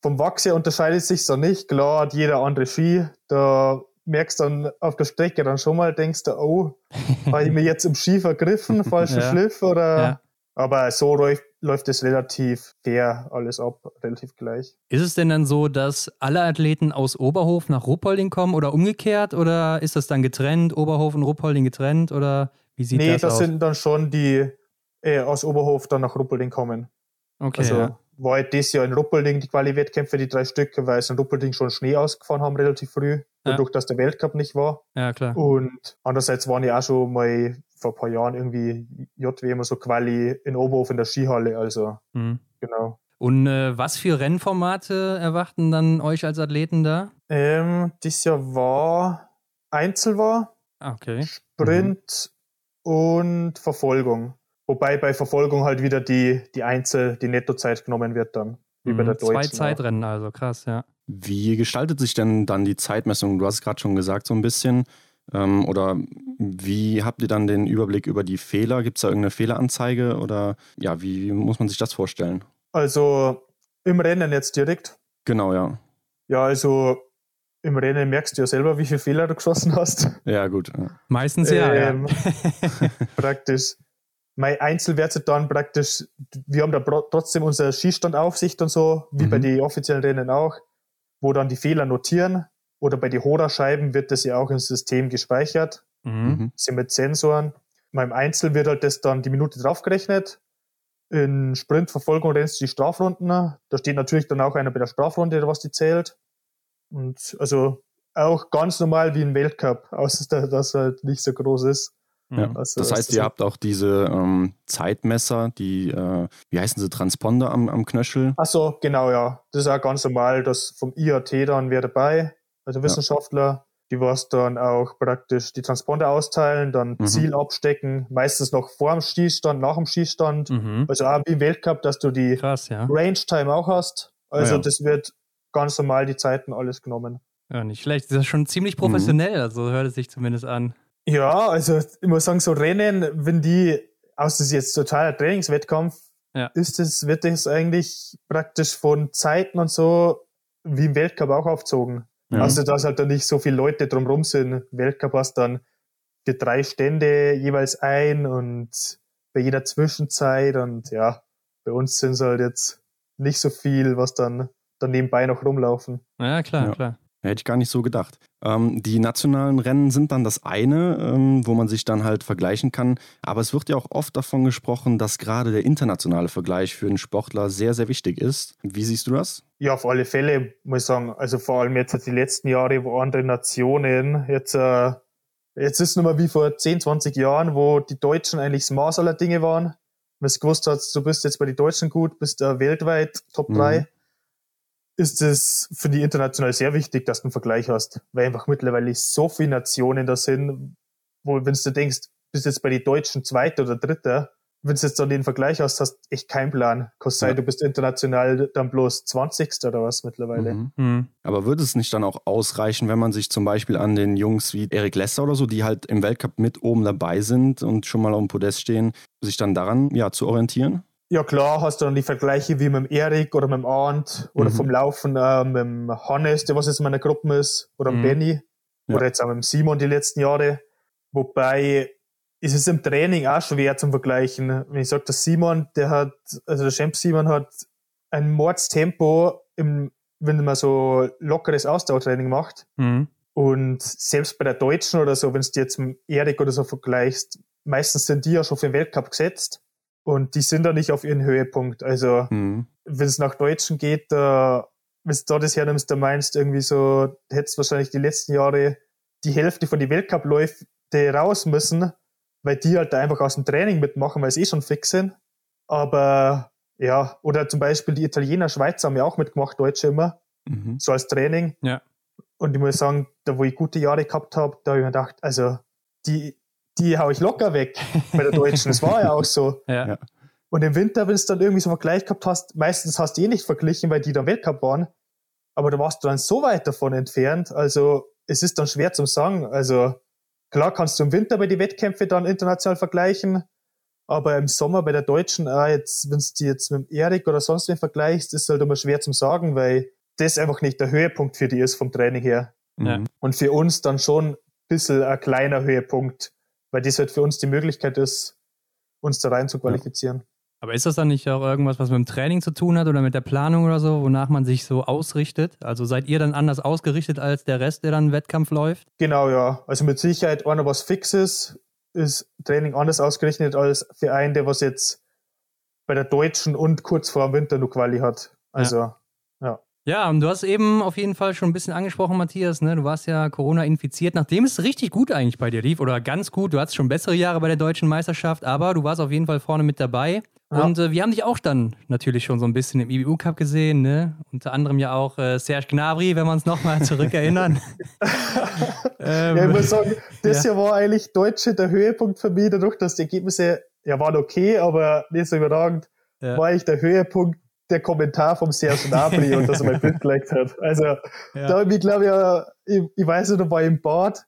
vom Wachs her unterscheidet sich so nicht. Klar hat jeder andere Ski. Da merkst du dann auf der Strecke dann schon mal, denkst du, oh, <laughs> habe ich mir jetzt im Ski vergriffen, falschen <laughs> ja. Schliff oder. Ja. Aber so läuft, läuft es relativ fair alles ab, relativ gleich. Ist es denn dann so, dass alle Athleten aus Oberhof nach Ruppolding kommen oder umgekehrt? Oder ist das dann getrennt, Oberhof und Ruppolding getrennt? Oder wie sieht nee, das, aus? Nee, das sind dann schon die äh, aus Oberhof dann nach Ruppolding kommen. Okay. Also ja. War halt das Jahr in Ruppolding die Quali-Wettkämpfe, die drei Stücke, weil es in Ruppolding schon Schnee ausgefahren haben, relativ früh, dadurch, dass der Weltcup nicht war. Ja, klar. Und andererseits waren ja auch schon mal vor ein paar Jahren irgendwie JWM so Quali in Oberhof in der Skihalle, also mhm. genau. Und äh, was für Rennformate erwarten dann euch als Athleten da? Ähm, dieses Jahr war Einzel war, ah, okay. Sprint mhm. und Verfolgung. Wobei bei Verfolgung halt wieder die, die Einzel, die Nettozeit genommen wird dann. Wie mhm, bei der Deutschen. Zwei Zeitrennen, also krass, ja. Wie gestaltet sich denn dann die Zeitmessung? Du hast es gerade schon gesagt, so ein bisschen. Ähm, oder wie habt ihr dann den Überblick über die Fehler? Gibt es da irgendeine Fehleranzeige? Oder ja, wie, wie muss man sich das vorstellen? Also im Rennen jetzt direkt. Genau, ja. Ja, also im Rennen merkst du ja selber, wie viele Fehler du geschossen hast. Ja, gut. Meistens ja. Ähm, ja. <laughs> praktisch mein Einzelwerte dann praktisch, wir haben da trotzdem unsere Schießstandaufsicht und so, wie mhm. bei den offiziellen Rennen auch, wo dann die Fehler notieren. Oder bei den Hoda-Scheiben wird das ja auch im System gespeichert. Mhm. Sind mit Sensoren. Beim Einzel wird halt das dann die Minute draufgerechnet. In Sprintverfolgung rennst du die Strafrunden. Da steht natürlich dann auch einer bei der Strafrunde, was die zählt. Und also auch ganz normal wie ein Weltcup, <laughs> außer dass er halt nicht so groß ist. Ja. Mhm. Also, das heißt, ihr habt auch diese ähm, Zeitmesser, die, äh, wie heißen sie, Transponder am, am Knöchel? Ach so, genau, ja. Das ist auch ganz normal, dass vom IAT dann wer dabei, also Wissenschaftler, die was dann auch praktisch die Transponder austeilen, dann mhm. Ziel abstecken, meistens noch vor dem Schießstand, nach dem Schießstand. Mhm. Also auch wie im Weltcup, dass du die Krass, ja. Range Time auch hast. Also ja, das wird ganz normal die Zeiten alles genommen. Ja, nicht schlecht. Das ist schon ziemlich professionell, mhm. also hört es sich zumindest an. Ja, also ich muss sagen, so Rennen, wenn die, aus das jetzt totaler Trainingswettkampf, ja. ist es, wird das eigentlich praktisch von Zeiten und so wie im Weltcup auch aufzogen. Ja. Also, dass halt dann nicht so viele Leute drumrum sind. Weltcup hast dann für drei Stände jeweils ein und bei jeder Zwischenzeit und ja, bei uns sind es halt jetzt nicht so viel, was dann, dann nebenbei noch rumlaufen. Ja, klar, ja. klar. Hätte ich gar nicht so gedacht. Ähm, die nationalen Rennen sind dann das eine, ähm, wo man sich dann halt vergleichen kann. Aber es wird ja auch oft davon gesprochen, dass gerade der internationale Vergleich für einen Sportler sehr, sehr wichtig ist. Wie siehst du das? Ja, auf alle Fälle, muss ich sagen. Also vor allem jetzt die letzten Jahre, wo andere Nationen jetzt, äh, jetzt ist es nochmal wie vor 10, 20 Jahren, wo die Deutschen eigentlich das Maß aller Dinge waren. Wenn du gewusst hast, du bist jetzt bei den Deutschen gut, bist da weltweit Top 3. Mhm ist es für die international sehr wichtig, dass du einen Vergleich hast, weil einfach mittlerweile so viele Nationen da sind, wo, wenn du denkst, bist jetzt bei den Deutschen Zweiter oder Dritter, wenn du jetzt dann den Vergleich hast, hast echt keinen Plan. Kann sein, ja. du bist international dann bloß 20. oder was mittlerweile. Mhm. Mhm. Aber würde es nicht dann auch ausreichen, wenn man sich zum Beispiel an den Jungs wie Erik Lesser oder so, die halt im Weltcup mit oben dabei sind und schon mal auf dem Podest stehen, sich dann daran ja zu orientieren? Ja klar, hast du dann die Vergleiche wie mit dem Erik oder mit dem Arndt oder mhm. vom Laufen äh, mit dem Hannes, der was jetzt in meiner Gruppe ist, oder mhm. Benny ja. oder jetzt auch mit dem Simon die letzten Jahre. Wobei ist es im Training auch schwer zum Vergleichen. Wenn ich sage, der Simon, der hat, also der Champ Simon hat ein Mordstempo im, wenn man so lockeres Ausdauertraining macht. Mhm. Und selbst bei der Deutschen oder so, wenn du jetzt mit Erik oder so vergleichst, meistens sind die ja schon für den Weltcup gesetzt. Und die sind da nicht auf ihren Höhepunkt. Also, mhm. wenn es nach Deutschen geht, da, wenn du da das hernimmst, da meinst irgendwie so, hättest wahrscheinlich die letzten Jahre die Hälfte von den Weltcup-Läufe raus müssen, weil die halt da einfach aus dem Training mitmachen, weil sie eh schon fix sind. Aber ja, oder zum Beispiel die Italiener, Schweizer haben ja auch mitgemacht, Deutsche immer, mhm. so als Training. Ja. Und ich muss sagen, da wo ich gute Jahre gehabt habe, da habe ich mir gedacht, also die, die hau ich locker weg bei der Deutschen. Das war ja auch so. <laughs> Ja. Und im Winter, wenn du dann irgendwie so einen Vergleich gehabt hast, meistens hast du eh nicht verglichen, weil die dann Weltcup waren. Aber da warst du dann so weit davon entfernt. Also es ist dann schwer zu sagen. Also klar kannst du im Winter bei den Wettkämpfen dann international vergleichen. Aber im Sommer bei der Deutschen, ah, jetzt, wenn du jetzt mit Erik oder sonst wen vergleichst, ist halt immer schwer zu sagen, weil das einfach nicht der Höhepunkt für die ist vom Training her. Ja. Und für uns dann schon ein bisschen ein kleiner Höhepunkt weil das halt für uns die Möglichkeit ist, uns da rein zu qualifizieren. Ja. Aber ist das dann nicht auch irgendwas, was mit dem Training zu tun hat oder mit der Planung oder so, wonach man sich so ausrichtet? Also seid ihr dann anders ausgerichtet als der Rest, der dann Wettkampf läuft? Genau, ja. Also mit Sicherheit einer was Fixes ist Training anders ausgerichtet als für einen, der was jetzt bei der Deutschen und kurz vor dem Winter nur Quali hat. Also, ja. Ja. Und du hast eben auf jeden Fall schon ein bisschen angesprochen, Matthias, ne? Du warst ja Corona infiziert, nachdem es richtig gut eigentlich bei dir lief oder ganz gut. Du hattest schon bessere Jahre bei der deutschen Meisterschaft, aber du warst auf jeden Fall vorne mit dabei. Ja. Und äh, wir haben dich auch dann natürlich schon so ein bisschen im IBU Cup gesehen, ne? Unter anderem ja auch äh, Serge Gnabry, wenn wir uns nochmal zurückerinnern. <laughs> ähm, ja, ich muss sagen, das ja. Jahr war eigentlich Deutsche der Höhepunkt für mich, dadurch, dass die Ergebnisse ja waren okay, aber nicht so überragend, war eigentlich der Höhepunkt der Kommentar vom Serge Gnabry und dass er mein <laughs> Bild geliked hat. Also, ja. da habe ich, glaube ja, ich, ich weiß nicht, war im Bad,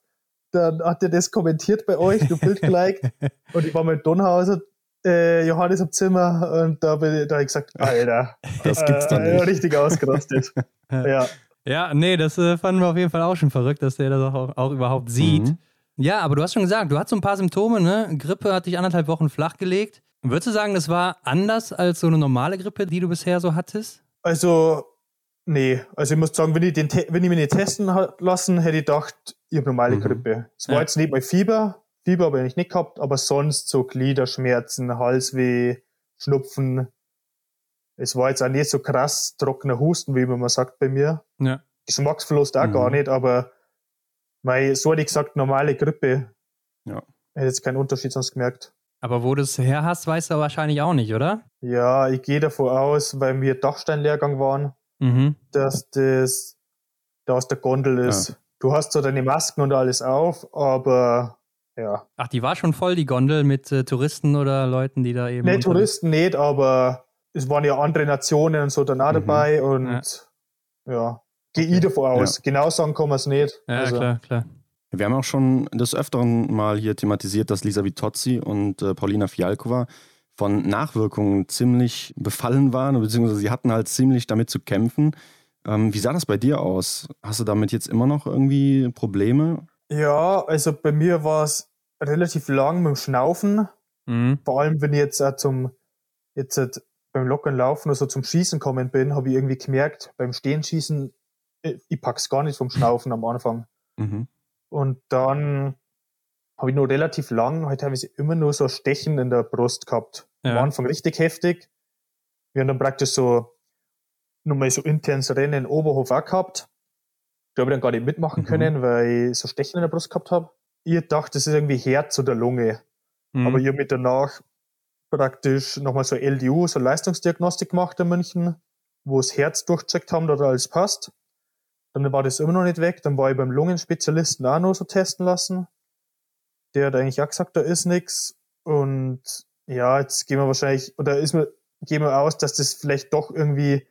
dann hat er das kommentiert bei euch, du Bild geliked. <laughs> und ich war mit Donhauser, äh, Johannes am Zimmer und da, bin ich, da habe ich gesagt, Alter, das gibt's doch äh, nicht. richtig ausgerastet. <laughs> ja. Ja, nee, das äh, fanden wir auf jeden Fall auch schon verrückt, dass der das auch, auch überhaupt sieht. Mhm. Ja, aber du hast schon gesagt, du hast so ein paar Symptome, ne? Grippe hat dich anderthalb Wochen flachgelegt. Würdest du sagen, das war anders als so eine normale Grippe, die du bisher so hattest? Also, nee. Also ich muss sagen, wenn ich, den, wenn ich mich nicht testen lassen, hätte ich gedacht, ich habe normale mhm. Grippe. Es war ja. jetzt nicht mal Fieber. Fieber habe ich nicht gehabt, aber sonst so Gliederschmerzen, Halsweh, Schnupfen. Es war jetzt auch nicht so krass trockener Husten, wie man sagt bei mir. Ja. Geschmacksverlust auch mhm. gar nicht, aber mein, so hätte ich gesagt, normale Grippe. Ja. Hätte jetzt keinen Unterschied sonst gemerkt. Aber wo du es her hast, weißt du wahrscheinlich auch nicht, oder? Ja, ich gehe davon aus, weil wir Dachsteinlehrgang waren, mhm. dass das da aus der Gondel ist. Ja. Du hast so deine Masken und alles auf, aber ja. Ach, die war schon voll, die Gondel mit äh, Touristen oder Leuten, die da eben. Nee, Touristen nicht, aber es waren ja andere Nationen und so danach mhm. dabei und ja. ja. gehe ich davon aus. Ja. Genau sagen kann man es nicht. Ja, also. klar, klar. Wir haben auch schon des Öfteren mal hier thematisiert, dass Lisa Vitozzi und äh, Paulina Fialkova von Nachwirkungen ziemlich befallen waren, beziehungsweise sie hatten halt ziemlich damit zu kämpfen. Ähm, wie sah das bei dir aus? Hast du damit jetzt immer noch irgendwie Probleme? Ja, also bei mir war es relativ lang mit dem Schnaufen. Mhm. Vor allem, wenn ich jetzt auch zum, jetzt halt beim Lockern Laufen oder so zum Schießen kommen bin, habe ich irgendwie gemerkt, beim Stehenschießen, ich, äh, ich pack's gar nicht vom Schnaufen am Anfang. Mhm. Und dann habe ich nur relativ lang, halt teilweise immer nur so Stechen in der Brust gehabt. Ja. Am Anfang richtig heftig. Wir haben dann praktisch so nochmal so intense Rennen in Oberhof auch gehabt. Da habe ich dann gar nicht mitmachen mhm. können, weil ich so Stechen in der Brust gehabt habe. Ich dachte, das ist irgendwie Herz oder Lunge. Mhm. Aber ich habe mir danach praktisch nochmal so LDU, so Leistungsdiagnostik gemacht in München, wo das Herz durchgecheckt haben, dass alles passt. Dann war das immer noch nicht weg. Dann war ich beim Lungenspezialisten auch noch so testen lassen. Der hat eigentlich auch gesagt, da ist nichts. Und ja, jetzt gehen wir wahrscheinlich, oder ist mir, gehen wir aus, dass das vielleicht doch irgendwie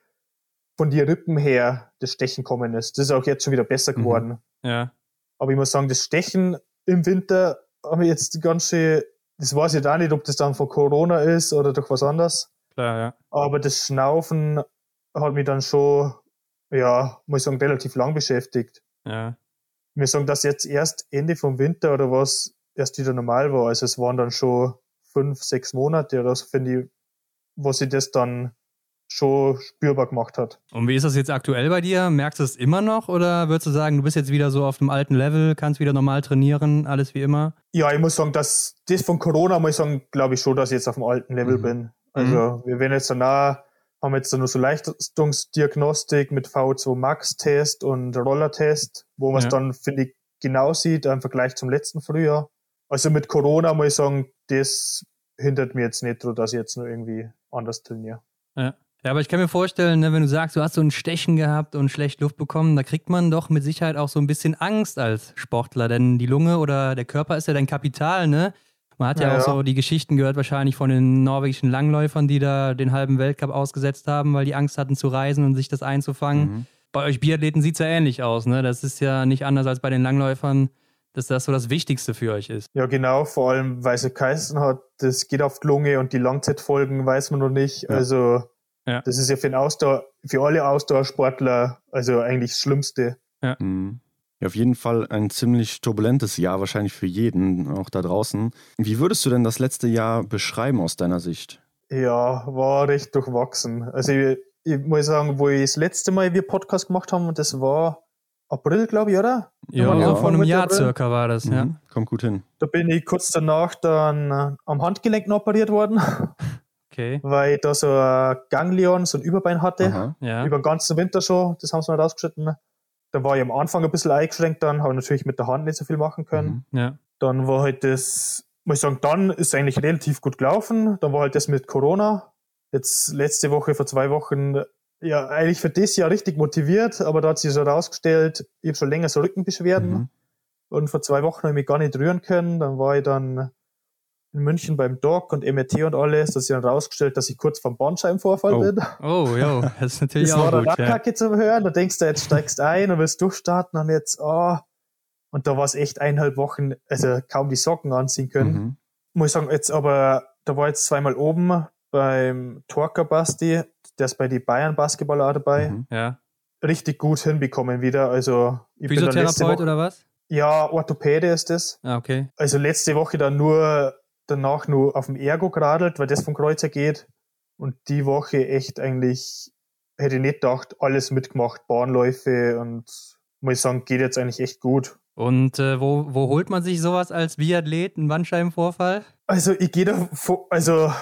von die Rippen her das Stechen kommen ist. Das ist auch jetzt schon wieder besser mhm. geworden. Mhm. Ja. Aber ich muss sagen, das Stechen im Winter habe ich jetzt ganz schön, das weiß ich da nicht, ob das dann von Corona ist oder durch was anderes. Klar, ja. Aber das Schnaufen hat mich dann schon, ja, muss ich sagen, relativ lang beschäftigt. Ja. Wir sagen, dass jetzt erst Ende vom Winter oder was erst wieder normal war. Also es waren dann schon fünf, sechs Monate oder so, finde ich, wo sie das dann schon spürbar gemacht hat. Und wie ist das jetzt aktuell bei dir? Merkst du es immer noch oder würdest du sagen, du bist jetzt wieder so auf dem alten Level, kannst wieder normal trainieren, alles wie immer? Ja, ich muss sagen, dass das von Corona, muss ich sagen, glaube ich schon, dass ich jetzt auf dem alten Level mhm. bin. Also mhm. wir werden jetzt danach, haben jetzt nur so Leistungsdiagnostik mit V2 Max-Test und Roller-Test, wo man es ja. dann, finde ich, genau sieht im Vergleich zum letzten Frühjahr. Also mit Corona muss ich sagen, das hindert mir jetzt nicht, dass ich jetzt nur irgendwie anders trainiere. Ja. Ja, aber ich kann mir vorstellen, ne, wenn du sagst, du hast so ein Stechen gehabt und schlecht Luft bekommen, da kriegt man doch mit Sicherheit auch so ein bisschen Angst als Sportler, denn die Lunge oder der Körper ist ja dein Kapital, ne? Man hat ja, ja auch so die Geschichten gehört, wahrscheinlich von den norwegischen Langläufern, die da den halben Weltcup ausgesetzt haben, weil die Angst hatten zu reisen und sich das einzufangen. Mhm. Bei euch Biathleten sieht es ja ähnlich aus, ne? Das ist ja nicht anders als bei den Langläufern dass das so das Wichtigste für euch ist. Ja, genau, vor allem, weil es geheißen hat, das geht auf die Lunge und die Langzeitfolgen weiß man noch nicht. Ja. Also, ja. das ist ja für, den Ausdauer, für alle Ausdauersportler also eigentlich das Schlimmste. Ja. Mhm. Ja, auf jeden Fall ein ziemlich turbulentes Jahr, wahrscheinlich für jeden, auch da draußen. Wie würdest du denn das letzte Jahr beschreiben aus deiner Sicht? Ja, war recht durchwachsen. Also ich, ich muss sagen, wo ich das letzte Mal wir Podcast gemacht haben, das war April, glaube ich, oder? Ja, ja vor einem Jahr April. circa war das, mhm. ja. Kommt gut hin. Da bin ich kurz danach dann äh, am Handgelenk operiert worden. <laughs> Okay. Weil ich da so ein Ganglion, so ein Überbein hatte. Ja. Über den ganzen Winter schon. Das haben sie mal rausgeschnitten. Da war ich am Anfang ein bisschen eingeschränkt dann, habe natürlich mit der Hand nicht so viel machen können. Mhm. Ja. Dann war halt das, muss ich sagen, dann ist eigentlich relativ gut gelaufen. Dann war halt das mit Corona. Jetzt letzte Woche, vor zwei Wochen, ja, eigentlich für das Jahr richtig motiviert, aber da hat sich so herausgestellt, ich habe schon länger so Rückenbeschwerden mhm. und vor zwei Wochen habe ich mich gar nicht rühren können. Dann war ich dann in München beim Doc und MRT und alles, da hat sich dann rausgestellt, dass ich kurz vom Bandscheibenvorfall oh. bin. Oh, ja, das ist <laughs> natürlich das auch war gut. Das war ja. zum Hören, da denkst du, jetzt steigst ein und willst durchstarten und jetzt, oh. Und da war es echt eineinhalb Wochen, also kaum die Socken anziehen können. Mhm. Muss ich sagen, jetzt aber, da war jetzt zweimal oben beim Torka Basti, der ist bei die Bayern Basketballer dabei. Mhm. Ja. Richtig gut hinbekommen wieder. Also ich Physiotherapeut oder was? Ja, Orthopäde ist das. Ah, okay. Also letzte Woche dann nur danach nur auf dem Ergo geradelt, weil das vom Kreuzer geht. Und die Woche echt eigentlich, hätte ich nicht gedacht, alles mitgemacht, Bahnläufe und muss ich sagen, geht jetzt eigentlich echt gut. Und äh, wo, wo holt man sich sowas als Biathlet, einen Bandscheibenvorfall? Also ich gehe da, also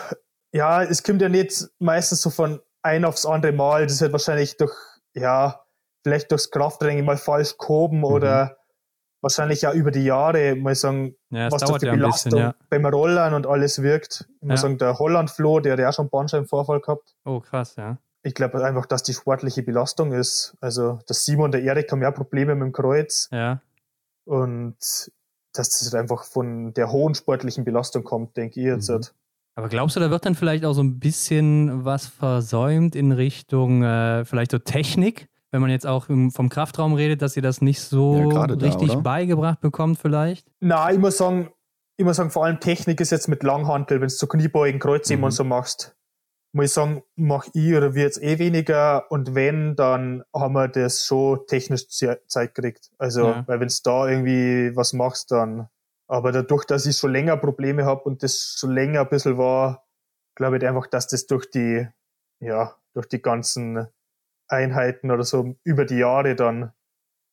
ja, es kommt ja nicht meistens so von ein aufs andere Mal. Das wird wahrscheinlich durch, ja, vielleicht durchs Krafttraining mal falsch gehoben mhm. oder wahrscheinlich ja über die Jahre, mal sagen, ja, was da die ja Belastung bisschen, ja. beim Rollern und alles wirkt. Ich muss sagen, der Holland-Flo, der hat ja auch schon einen Bandscheibenvorfall gehabt. Oh, krass, ja. Ich glaube einfach, dass die sportliche Belastung ist. Also, das Simon und der Erik haben ja Probleme mit dem Kreuz. Ja. Und dass das halt einfach von der hohen sportlichen Belastung kommt, denke ich jetzt. Mhm. Halt. Aber glaubst du, da wird dann vielleicht auch so ein bisschen was versäumt in Richtung äh, vielleicht so Technik? Wenn man jetzt auch vom Kraftraum redet, dass ihr das nicht so ja, richtig da, beigebracht bekommt vielleicht? Na, ich muss sagen, ich muss sagen, vor allem Technik ist jetzt mit Langhantel, wenn du so Kniebeugen, Kreuzheben mhm. und so machst, muss ich sagen, mach ich oder wir jetzt eh weniger und wenn, dann haben wir das schon technisch Zeit gekriegt. Also, ja. weil wenn du da irgendwie was machst, dann aber dadurch, dass ich schon länger Probleme habe und das schon länger ein bisschen war, glaube ich einfach, dass das durch die, ja, durch die ganzen Einheiten oder so über die Jahre dann,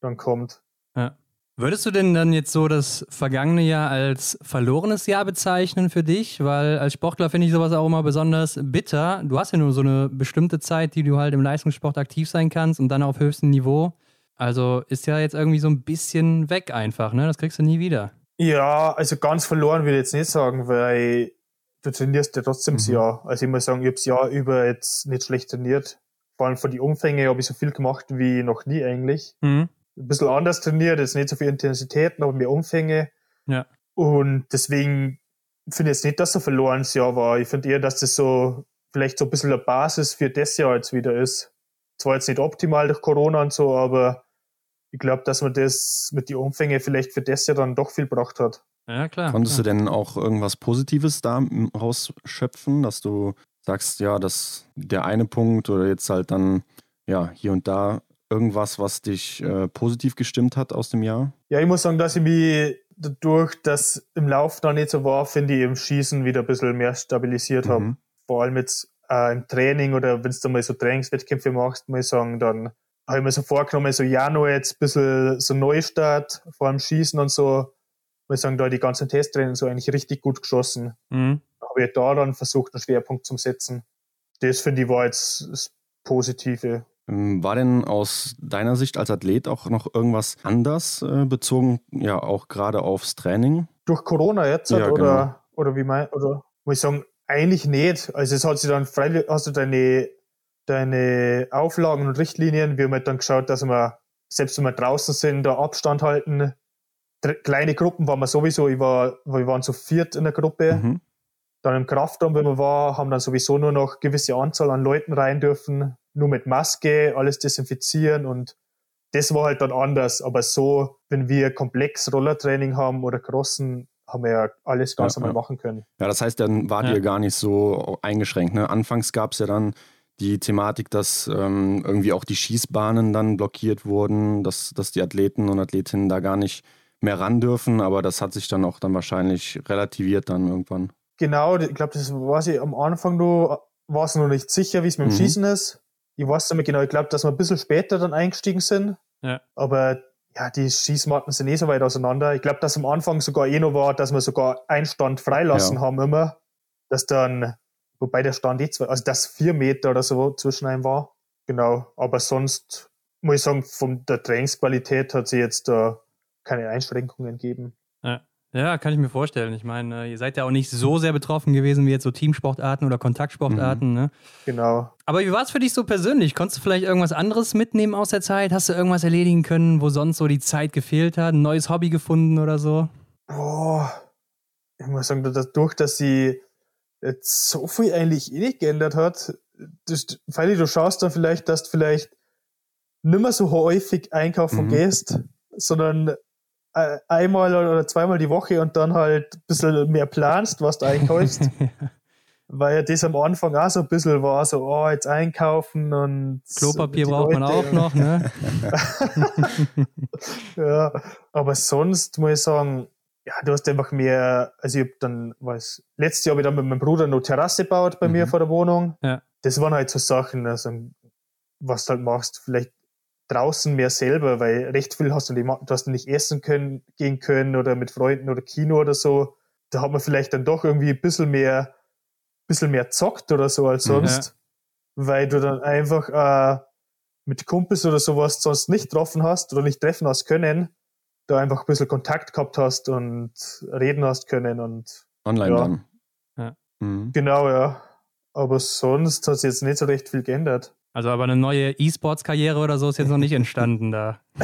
dann kommt. Ja. Würdest du denn dann jetzt so das vergangene Jahr als verlorenes Jahr bezeichnen für dich? Weil als Sportler finde ich sowas auch immer besonders bitter. Du hast ja nur so eine bestimmte Zeit, die du halt im Leistungssport aktiv sein kannst und dann auf höchstem Niveau. Also ist ja jetzt irgendwie so ein bisschen weg einfach, ne? Das kriegst du nie wieder. Ja, also ganz verloren würde ich jetzt nicht sagen, weil du trainierst ja trotzdem mhm. das Jahr. Also ich muss sagen, ich habe das Jahr über jetzt nicht schlecht trainiert. Vor allem von den Umfängen habe ich so viel gemacht wie noch nie eigentlich. Mhm. Ein bisschen anders trainiert, jetzt nicht so viel Intensitäten, aber mehr Umfänge. Ja. Und deswegen finde ich jetzt nicht, dass es ein verlorenes Jahr war. Ich finde eher, dass das so vielleicht so ein bisschen eine Basis für das Jahr jetzt wieder ist. Zwar jetzt nicht optimal durch Corona und so, aber ich glaube, dass man das mit den Umfängen vielleicht für das Jahr dann doch viel gebracht hat. Ja, klar. Konntest klar. du denn auch irgendwas Positives da rausschöpfen, dass du sagst, ja, dass der eine Punkt oder jetzt halt dann, ja, hier und da irgendwas, was dich äh, positiv gestimmt hat aus dem Jahr? Ja, ich muss sagen, dass ich mich dadurch, dass im Lauf da nicht so war, finde ich im Schießen wieder ein bisschen mehr stabilisiert mhm. habe. Vor allem jetzt äh, im Training oder wenn du mal so Trainingswettkämpfe machst, muss ich sagen, dann habe ich mir so vorgenommen, so Januar jetzt ein bisschen so Neustart, vor allem Schießen und so, muss ich sagen, da die ganzen Testrennen so eigentlich richtig gut geschossen. Mhm. Habe ich da dann versucht, einen Schwerpunkt zu setzen. Das finde ich war jetzt das Positive. Ähm, war denn aus deiner Sicht als Athlet auch noch irgendwas anders äh, bezogen, ja auch gerade aufs Training? Durch Corona jetzt ja, oder, genau. oder wie mein, oder muss ich sagen, eigentlich nicht. Also es hat sich dann freilich, hast du deine deine Auflagen und Richtlinien. Wir haben halt dann geschaut, dass wir, selbst wenn wir draußen sind, da Abstand halten. Kleine Gruppen waren wir sowieso, ich war, wir waren zu viert in der Gruppe. Mhm. Dann im Kraftraum, wenn wir waren, haben dann sowieso nur noch gewisse Anzahl an Leuten rein dürfen, nur mit Maske, alles desinfizieren und das war halt dann anders. Aber so, wenn wir komplex Rollertraining haben oder Crossen, haben wir ja alles ganz ja, normal ja. machen können. Ja, das heißt, dann wart ja. ihr gar nicht so eingeschränkt. Ne? Anfangs gab es ja dann die Thematik, dass ähm, irgendwie auch die Schießbahnen dann blockiert wurden, dass, dass die Athleten und Athletinnen da gar nicht mehr ran dürfen, aber das hat sich dann auch dann wahrscheinlich relativiert dann irgendwann. Genau, ich glaube, das war ich am Anfang nur, war es noch nicht sicher, wie es mit dem mhm. Schießen ist. Ich weiß nicht mehr genau, ich glaube, dass wir ein bisschen später dann eingestiegen sind. Ja. Aber ja, die Schießmatten sind eh so weit auseinander. Ich glaube, dass am Anfang sogar eh noch war, dass wir sogar einen Stand freilassen ja. haben immer, dass dann Wobei der Stand jetzt, also das vier Meter oder so zwischen einem war. Genau. Aber sonst muss ich sagen, von der Trainingsqualität hat sie jetzt da keine Einschränkungen gegeben. Ja. Kann ich mir vorstellen. Ich meine, ihr seid ja auch nicht so sehr betroffen gewesen wie jetzt so Teamsportarten oder Kontaktsportarten. Mhm. Ne? Genau. Aber wie war es für dich so persönlich? Konntest du vielleicht irgendwas anderes mitnehmen aus der Zeit? Hast du irgendwas erledigen können, wo sonst so die Zeit gefehlt hat? Ein neues Hobby gefunden oder so? Boah, ich muss sagen, dadurch, dass sie jetzt so viel eigentlich eh nicht geändert hat. Das, weil du schaust dann vielleicht, dass du vielleicht nicht mehr so häufig einkaufen mhm. gehst, sondern äh, einmal oder zweimal die Woche und dann halt ein bisschen mehr planst, was du einkaufst. <laughs> Weil ja das am Anfang auch so ein bisschen war, so, oh, jetzt einkaufen und. Klopapier braucht Leute man auch noch, ne? <laughs> ja, aber sonst muss ich sagen, ja, du hast einfach mehr, also ich habe dann, was, letztes Jahr habe ich dann mit meinem Bruder eine Terrasse gebaut bei mhm. mir vor der Wohnung. Ja. Das waren halt so Sachen, also was du halt machst, vielleicht draußen mehr selber, weil recht viel hast du nicht, du hast nicht essen können, gehen können oder mit Freunden oder Kino oder so. Da hat man vielleicht dann doch irgendwie ein bisschen mehr, bisschen mehr zockt oder so als sonst, ja. weil du dann einfach äh, mit Kumpels oder sowas sonst nicht getroffen hast oder nicht treffen hast können da einfach ein bisschen Kontakt gehabt hast und reden hast können und online ja. dann. Ja. Mhm. Genau, ja. Aber sonst hat sich jetzt nicht so recht viel geändert. Also aber eine neue E-Sports-Karriere oder so ist jetzt noch nicht entstanden da. <laughs>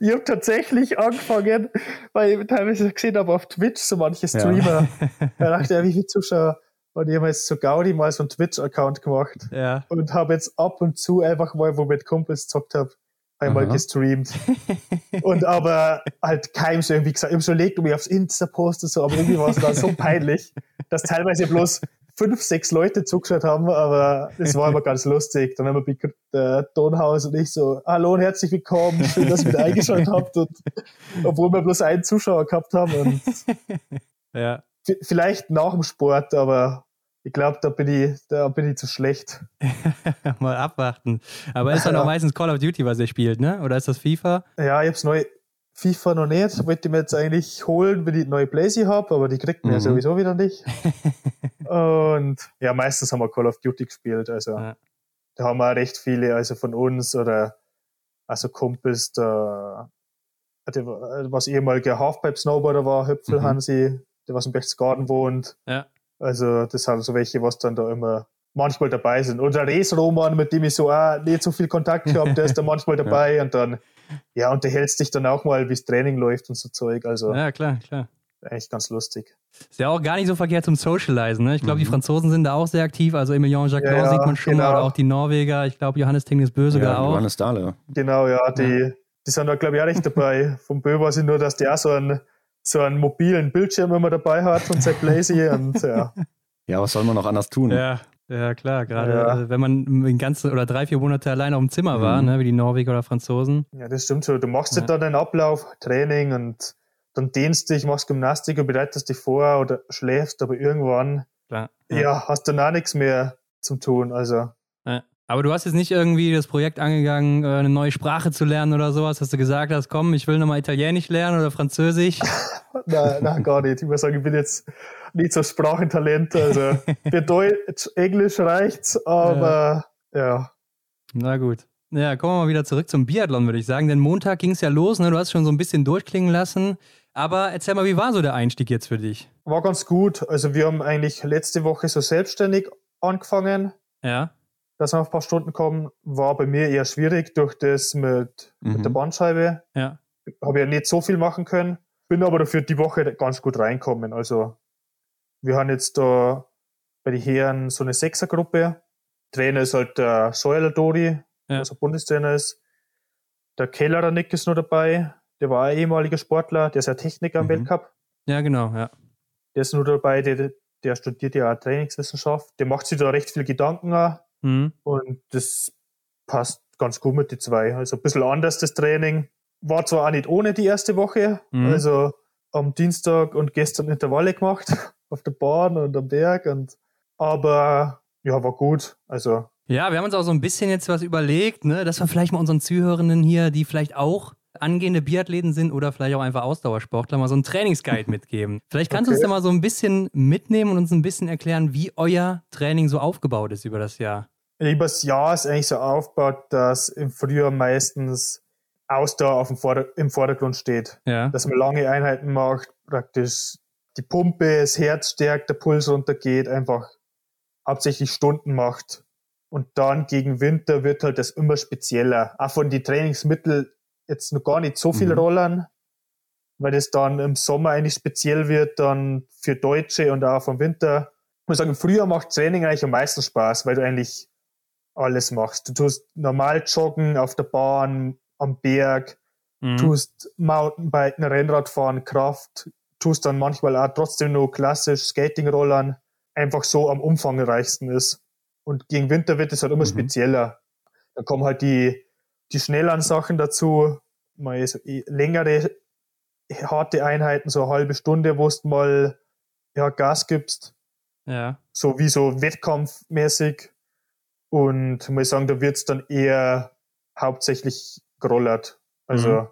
ich habe tatsächlich angefangen, weil ich teilweise gesehen habe auf Twitch so manche Streamer. Ja. <laughs> da dachte ich, wie viele Zuschauer. Und ich habe jetzt zu Gaudi mal so einen Twitch-Account gemacht. Ja. Und habe jetzt ab und zu einfach mal, wo ich mit Kumpels gezockt habe, einmal Aha. gestreamt. und aber halt keinem so irgendwie gesagt, ich habe so legt, um mich aufs Insta posten so, aber irgendwie war es da so <laughs> peinlich, dass teilweise bloß fünf, sechs Leute zugeschaut haben, aber es war immer <laughs> ganz lustig. Dann haben wir der Tonhaus und ich so, hallo und herzlich willkommen, schön, dass ihr wieder eingeschaltet <laughs> habt. Und, obwohl wir bloß einen Zuschauer gehabt haben. Und <laughs> ja. Vielleicht nach dem Sport, aber ich glaube, da bin ich, da bin ich zu schlecht. Mal abwarten. Aber ist dann auch meistens Call of Duty, was ihr spielt, ne? Oder ist das FIFA? Ja, ich hab's neu. FIFA noch nicht. Wollte ich mir jetzt eigentlich holen, wenn ich neue Blazy habe, aber die kriegt man mhm. ja sowieso wieder nicht. <laughs> Und ja, meistens haben wir Call of Duty gespielt. Also ja. da haben wir recht viele, also von uns oder also Kumpels, da, was ehemaliger Halfpipe-Snowboarder war, Hüpfel mhm. Hansi, der was im Berchtesgaden wohnt. Ja. Also das sind so welche, was dann da immer manchmal dabei sind. Und der Res-Roman, mit dem ich so auch nicht so viel Kontakt habe, der ist da <laughs> manchmal dabei ja. und dann, ja, unterhältst dich dann auch mal, wie das Training läuft und so Zeug. Also ja, klar, klar. Echt ganz lustig. Ist ja auch gar nicht so verkehrt zum Socializen. Ne? Ich glaube, mhm. die Franzosen sind da auch sehr aktiv. Also Emilien Jacquot ja, ja, sieht man schon genau. mal, oder auch die Norweger. Ich glaube, Johannes Tingnes Bö sogar ja, auch. Johannes Dahle. Genau, ja, die, die sind da, glaube ich, auch recht dabei. Vom Bö weiß ich nur, dass der auch so einen, so einen mobilen Bildschirm immer dabei hat und sein Blazy <laughs> und ja. Ja, was soll man noch anders tun? Ja, ja klar. Gerade ja. Äh, wenn man den ganzen oder drei, vier Monate allein auf dem Zimmer war, mhm. ne, wie die Norweger oder Franzosen. Ja, das stimmt so. Du machst ja. dann den Ablauf, Training und dann dehnst dich, machst Gymnastik und bereitest dich vor oder schläfst, aber irgendwann klar. Ja. ja, hast dann auch nichts mehr zum Tun. Also. Ja. Aber du hast jetzt nicht irgendwie das Projekt angegangen, äh, eine neue Sprache zu lernen oder sowas, dass du gesagt hast, komm, ich will nochmal Italienisch lernen oder Französisch? <laughs> nein, nein, gar nicht. Ich muss sagen, ich bin jetzt nicht so Sprachentalent. Also <laughs> für Deutsch, Englisch reicht's, aber ja. ja. Na gut. Ja, kommen wir mal wieder zurück zum Biathlon, würde ich sagen. Denn Montag ging es ja los, ne? Du hast schon so ein bisschen durchklingen lassen. Aber erzähl mal, wie war so der Einstieg jetzt für dich? War ganz gut. Also wir haben eigentlich letzte Woche so selbstständig angefangen. Ja. Dass wir auf ein paar Stunden kommen, war bei mir eher schwierig durch das mit, mhm. mit der mhm. Bandscheibe. Ja. Habe ja nicht so viel machen können. Bin aber dafür die Woche ganz gut reinkommen. Also wir haben jetzt da bei den Herren so eine Sechsergruppe. Trainer ist halt der Scheuerler Dori, ja. also Bundestrainer ist. Der Kellerer Nick ist noch dabei. Der war ein ehemaliger Sportler, der ist ja Techniker im mhm. Weltcup. Ja, genau, ja. Der ist nur dabei, der, der studiert ja Trainingswissenschaft. Der macht sich da recht viel Gedanken auch. Mhm. Und das passt ganz gut mit den zwei. Also ein bisschen anders das Training. War zwar auch nicht ohne die erste Woche. Mhm. Also am Dienstag und gestern Intervalle gemacht auf der Bahn und am Berg und aber ja, war gut. Also ja, wir haben uns auch so ein bisschen jetzt was überlegt, ne, dass wir vielleicht mal unseren Zuhörenden hier, die vielleicht auch angehende Biathleten sind oder vielleicht auch einfach Ausdauersportler, mal so einen Trainingsguide <laughs> mitgeben. Vielleicht kannst okay. du uns da mal so ein bisschen mitnehmen und uns ein bisschen erklären, wie euer Training so aufgebaut ist über das Jahr. Über das Jahr ist eigentlich so aufgebaut, dass im Frühjahr meistens Ausdauer auf dem Vorder im Vordergrund steht. Ja. Dass man lange Einheiten macht, praktisch die Pumpe, das Herz stärkt, der Puls runtergeht, einfach hauptsächlich Stunden macht. Und dann gegen Winter wird halt das immer spezieller. Auch von den Trainingsmitteln jetzt noch gar nicht so viel mhm. rollern, weil das dann im Sommer eigentlich speziell wird, dann für Deutsche und auch vom Winter. Ich muss sagen, im Frühjahr macht Training eigentlich am meisten Spaß, weil du eigentlich alles machst. Du tust normal joggen auf der Bahn, am Berg, mhm. tust Mountainbiken, Rennradfahren, Kraft, tust dann manchmal auch trotzdem nur klassisch Skating-Rollern, einfach so am umfangreichsten ist. Und gegen Winter wird es halt immer mhm. spezieller. Da kommen halt die, die schnelleren Sachen dazu, mal so längere, harte Einheiten, so eine halbe Stunde, wo du mal ja, Gas gibst. Ja. So wie so wettkampfmäßig. Und muss sagen, da wird es dann eher hauptsächlich gerollert. Also mhm.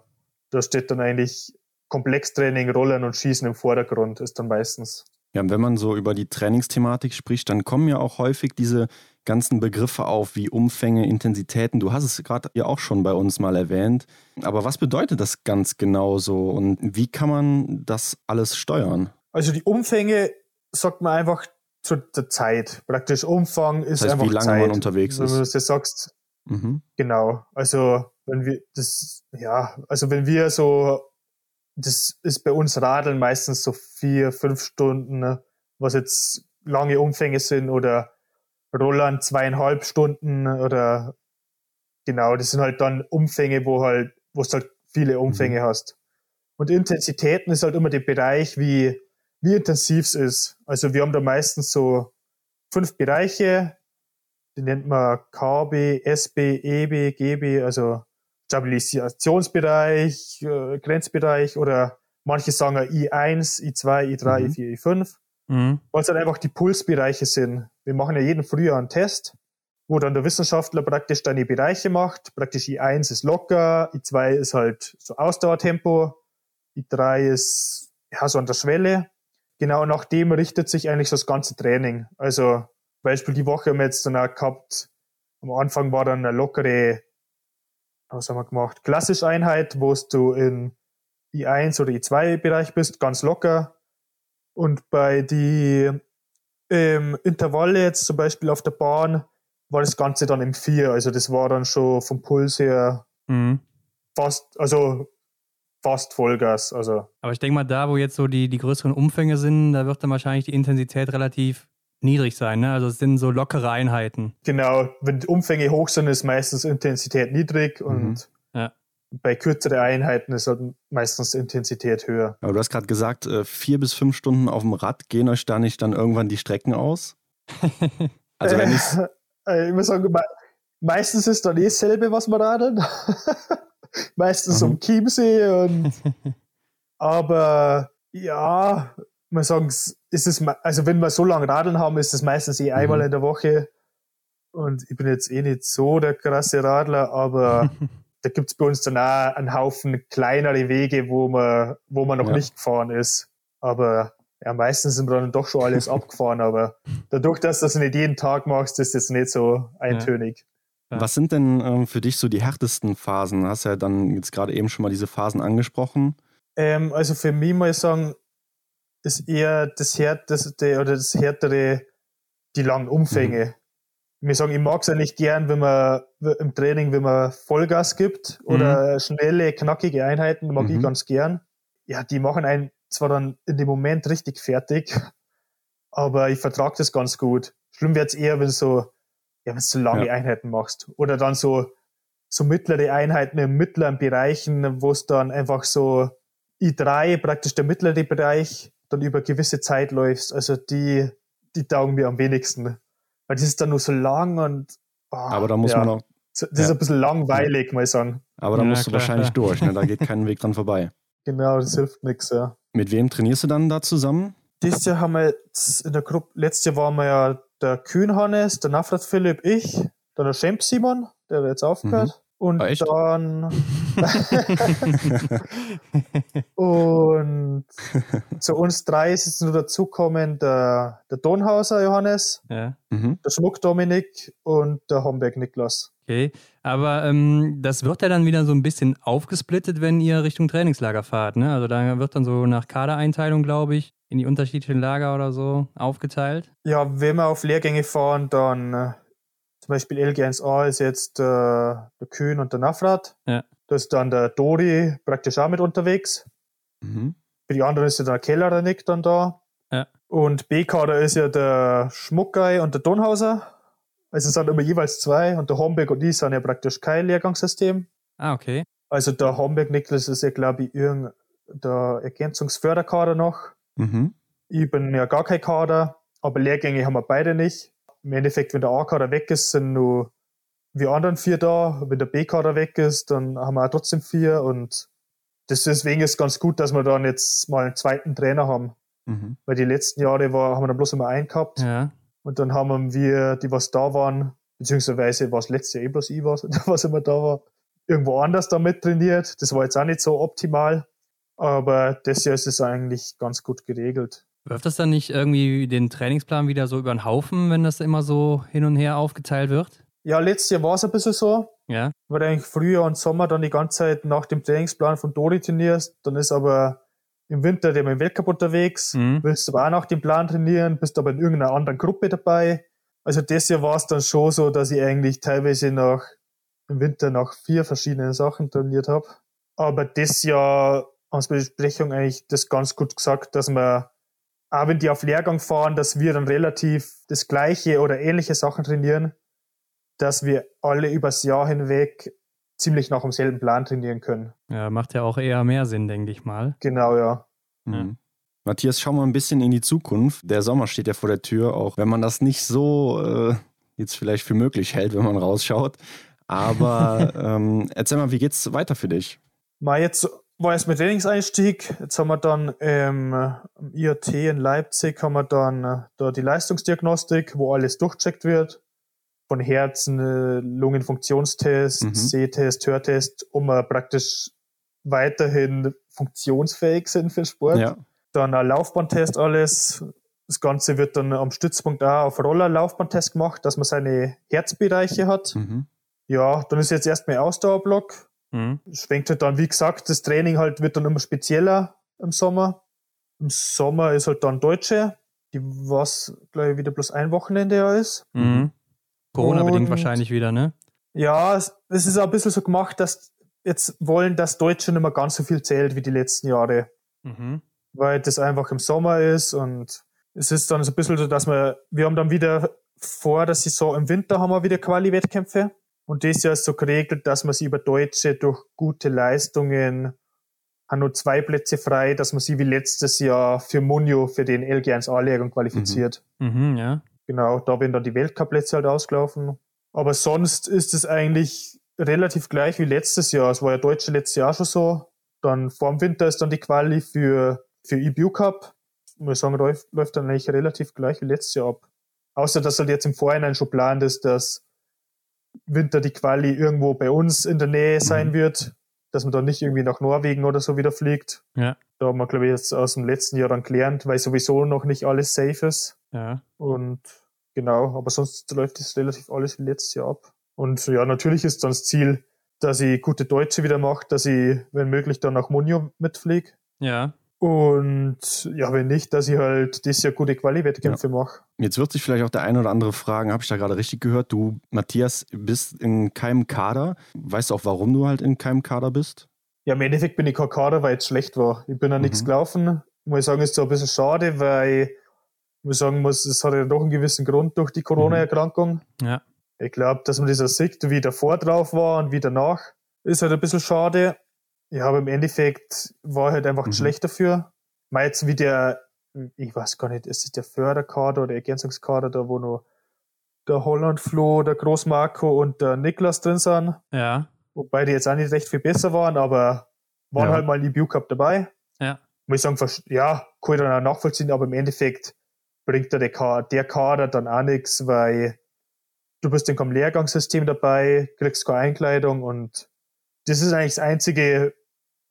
da steht dann eigentlich Komplextraining, Rollen und Schießen im Vordergrund, ist dann meistens. Ja, und wenn man so über die Trainingsthematik spricht, dann kommen ja auch häufig diese ganzen Begriffe auf, wie Umfänge, Intensitäten. Du hast es gerade ja auch schon bei uns mal erwähnt. Aber was bedeutet das ganz genau so und wie kann man das alles steuern? Also die Umfänge sagt man einfach zu der Zeit. Praktisch Umfang ist das heißt, einfach wie lange Zeit. man unterwegs ist. Wenn du das jetzt sagst, mhm. genau. Also wenn wir das, ja, also wenn wir so, das ist bei uns Radeln meistens so vier, fünf Stunden, ne? was jetzt lange Umfänge sind oder Rollern zweieinhalb Stunden oder genau, das sind halt dann Umfänge, wo halt, wo du halt viele Umfänge mhm. hast. Und Intensitäten ist halt immer der Bereich, wie, wie intensiv es ist. Also wir haben da meistens so fünf Bereiche, die nennt man KB, SB, EB, GB, also Stabilisationsbereich, äh, Grenzbereich oder manche sagen I1, I2, I3, mhm. I4, I5. Mhm. Weil es dann einfach die Pulsbereiche sind. Wir machen ja jeden Frühjahr einen Test, wo dann der Wissenschaftler praktisch deine Bereiche macht. Praktisch I1 ist locker, I2 ist halt so Ausdauertempo, I3 ist ja so an der Schwelle. Genau nach dem richtet sich eigentlich so das ganze Training. Also Beispiel die Woche haben wir jetzt dann auch gehabt, am Anfang war dann eine lockere, was haben wir gemacht, klassische Einheit, wo du in I1 oder I2 Bereich bist, ganz locker. Und bei die ähm, Intervalle jetzt zum Beispiel auf der Bahn war das Ganze dann im 4. Also das war dann schon vom Puls her mhm. fast, also fast Vollgas. Also. Aber ich denke mal, da, wo jetzt so die, die größeren Umfänge sind, da wird dann wahrscheinlich die Intensität relativ niedrig sein, ne? Also es sind so lockere Einheiten. Genau, wenn die Umfänge hoch sind, ist meistens Intensität niedrig mhm. und ja. bei kürzeren Einheiten ist halt meistens Intensität höher. Aber du hast gerade gesagt, äh, vier bis fünf Stunden auf dem Rad, gehen euch da nicht dann irgendwann die Strecken aus? <laughs> also wenn <laughs> ich's äh, ich muss sagen, meistens ist dann eh dasselbe, was wir radeln. <laughs> meistens mhm. um Chiemsee und aber ja, man sagen, ist es, also wenn wir so lange Radeln haben, ist es meistens eh einmal mhm. in der Woche. Und ich bin jetzt eh nicht so der krasse Radler, aber <laughs> da gibt es bei uns dann auch einen Haufen kleinere Wege, wo man, wo man noch ja. nicht gefahren ist. Aber ja, meistens sind wir dann doch schon alles <laughs> abgefahren, aber dadurch, dass du das nicht jeden Tag machst, ist das nicht so eintönig. Ja. Was sind denn ähm, für dich so die härtesten Phasen? Hast ja dann jetzt gerade eben schon mal diese Phasen angesprochen. Ähm, also für mich muss ich sagen, ist eher das härteste oder das härtere die langen Umfänge. Mhm. Wir sagen, ich mag es eigentlich gern, wenn man im Training, wenn man Vollgas gibt oder mhm. schnelle, knackige Einheiten, mag mhm. ich ganz gern. Ja, die machen einen zwar dann in dem Moment richtig fertig, aber ich vertrage das ganz gut. Schlimm wird es eher, wenn so, ja, wenn du so lange ja. Einheiten machst. Oder dann so, so mittlere Einheiten in mittleren Bereichen, wo es dann einfach so I3, praktisch der mittlere Bereich, dann über gewisse Zeit läufst. Also die, die taugen mir am wenigsten. Weil das ist dann nur so lang und. Oh, aber da muss ja. man auch. Das ist ein bisschen langweilig, ja. mal sagen. Aber da musst klar, du wahrscheinlich klar. durch, ne? da geht kein Weg dran vorbei. <laughs> Genau, das hilft nichts, ja. Mit wem trainierst du dann da zusammen? Dieses Jahr haben wir jetzt in der Gruppe, letztes Jahr waren wir ja der Kühn Hannes, der Nafrat Philipp, ich, dann der Schemp Simon, der jetzt aufgehört. Mhm. Und ah, dann. <laughs> und zu uns drei ist jetzt nur dazukommen der, der Donhauser Johannes, ja. mhm. der Schmuck Dominik und der Homberg Niklas. Okay, aber ähm, das wird ja dann wieder so ein bisschen aufgesplittet, wenn ihr Richtung Trainingslager fahrt. Ne? Also da wird dann so nach Kadereinteilung, glaube ich, in die unterschiedlichen Lager oder so aufgeteilt. Ja, wenn wir auf Lehrgänge fahren, dann äh, zum Beispiel LG1A ist jetzt äh, der Kühn und der Nafrat. Ja. Da ist dann der Dori praktisch auch mit unterwegs. Mhm. Für die anderen ist ja der Keller, der Nick dann da. Ja. Und B-Kader ist ja der Schmuckgei und der Donhauser. Also es sind immer jeweils zwei und der Homberg und ich sind ja praktisch kein Lehrgangssystem. Ah, okay. Also der Homberg Niklas ist ja, glaube ich, irgendein der Ergänzungsförderkader noch. Mhm. Ich bin ja gar kein Kader, aber Lehrgänge haben wir beide nicht im Endeffekt, wenn der A-Kader weg ist, sind nur wir anderen vier da. Wenn der B-Kader weg ist, dann haben wir auch trotzdem vier und deswegen ist es ganz gut, dass wir dann jetzt mal einen zweiten Trainer haben. Mhm. Weil die letzten Jahre war, haben wir dann bloß immer einen gehabt. Ja. Und dann haben wir, die was da waren, beziehungsweise war es letztes Jahr eh bloß ich, was, <laughs> was immer da war, irgendwo anders damit trainiert. Das war jetzt auch nicht so optimal. Aber das Jahr ist es eigentlich ganz gut geregelt. Wirft das dann nicht irgendwie den Trainingsplan wieder so über den Haufen, wenn das immer so hin und her aufgeteilt wird? Ja, letztes Jahr war es ein bisschen so. Ja. Weil eigentlich Frühjahr und Sommer dann die ganze Zeit nach dem Trainingsplan von Dori trainierst. Dann ist aber im Winter der im Weltcup unterwegs. Mhm. Willst aber auch nach dem Plan trainieren, bist aber in irgendeiner anderen Gruppe dabei. Also das Jahr war es dann schon so, dass ich eigentlich teilweise nach im Winter nach vier verschiedenen Sachen trainiert habe. Aber das Jahr haben wir bei der Besprechung eigentlich das ganz gut gesagt, dass man auch wenn die auf Lehrgang fahren, dass wir dann relativ das gleiche oder ähnliche Sachen trainieren, dass wir alle übers Jahr hinweg ziemlich nach demselben Plan trainieren können. Ja, macht ja auch eher mehr Sinn, denke ich mal. Genau, ja. Mhm. Matthias, schau mal ein bisschen in die Zukunft. Der Sommer steht ja vor der Tür, auch wenn man das nicht so äh, jetzt vielleicht für möglich hält, wenn man rausschaut. Aber <laughs> ähm, erzähl mal, wie geht's weiter für dich? Mal jetzt war erst mit Trainingseinstieg. Jetzt haben wir dann ähm, im IAT in Leipzig haben wir dann äh, da die Leistungsdiagnostik, wo alles durchcheckt wird. Von Herzen, äh, Lungenfunktionstest, mhm. Sehtest, Hörtest, um wir praktisch weiterhin funktionsfähig sind für den Sport. Ja. Dann ein Laufbahntest alles. Das Ganze wird dann am Stützpunkt auch auf Roller Laufbahntest gemacht, dass man seine Herzbereiche hat. Mhm. Ja, dann ist jetzt erstmal Ausdauerblock. Mhm. Schwenkt halt dann, wie gesagt, das Training halt wird dann immer spezieller im Sommer. Im Sommer ist halt dann Deutsche, die was, glaube ich, wieder bloß ein Wochenende ja ist. Mhm. Corona-bedingt wahrscheinlich wieder, ne? Ja, es, es ist auch ein bisschen so gemacht, dass jetzt wollen, dass Deutsche nicht mehr ganz so viel zählt wie die letzten Jahre. Mhm. Weil das einfach im Sommer ist und es ist dann so ein bisschen so, dass wir, wir haben dann wieder vor der Saison im Winter haben wir wieder Quali-Wettkämpfe. Und das Jahr ist so geregelt, dass man sie über Deutsche durch gute Leistungen haben nur zwei Plätze frei, dass man sie wie letztes Jahr für Munio, für den LG1A-Lehrgang qualifiziert. Mhm. Mhm, ja. Genau, da werden dann die Weltcup-Plätze halt ausgelaufen. Aber sonst ist es eigentlich relativ gleich wie letztes Jahr. Es war ja Deutsche letztes Jahr schon so. Dann vor dem Winter ist dann die Quali für, für EBU Cup. Ich muss sagen, läuft, läuft dann eigentlich relativ gleich wie letztes Jahr ab. Außer, dass halt jetzt im Vorhinein schon plant ist, dass Winter die Quali irgendwo bei uns in der Nähe sein mhm. wird, dass man dann nicht irgendwie nach Norwegen oder so wieder fliegt. Ja. Da haben wir, glaube ich, jetzt aus dem letzten Jahr dann gelernt, weil sowieso noch nicht alles safe ist. Ja. Und genau, aber sonst läuft das relativ alles wie letztes Jahr ab. Und ja, natürlich ist dann das Ziel, dass ich gute Deutsche wieder mache, dass ich, wenn möglich, dann nach Munio mitfliege. Ja. Und ja, wenn nicht, dass ich halt das Jahr gute Quali-Wettkämpfe ja. mache. Jetzt wird sich vielleicht auch der eine oder andere fragen, habe ich da gerade richtig gehört? Du, Matthias, bist in keinem Kader. Weißt du auch, warum du halt in keinem Kader bist? Ja, im Endeffekt bin ich kein Kader, weil es schlecht war. Ich bin da mhm. nichts gelaufen. Muss ich sagen, ist so ein bisschen schade, weil ich muss sagen muss, es hat ja doch einen gewissen Grund durch die Corona-Erkrankung. Mhm. Ja. Ich glaube, dass man das auch sieht, wie davor drauf war und wie danach. Ist halt ein bisschen schade. Ja, aber im Endeffekt war halt einfach mhm. schlecht dafür. Mal jetzt wie der, ich weiß gar nicht, ist es der Förderkader oder Ergänzungskader, da wo nur der Holland Flo, der Großmarco und der Niklas drin sind. Ja. Wobei die jetzt auch nicht recht viel besser waren, aber waren ja. halt mal in die Cup dabei. Ja. Muss ich sagen, ja, kann ich dann auch nachvollziehen, aber im Endeffekt bringt der, der Kader dann auch nichts, weil du bist in keinem Lehrgangssystem dabei, kriegst keine Einkleidung und das ist eigentlich das einzige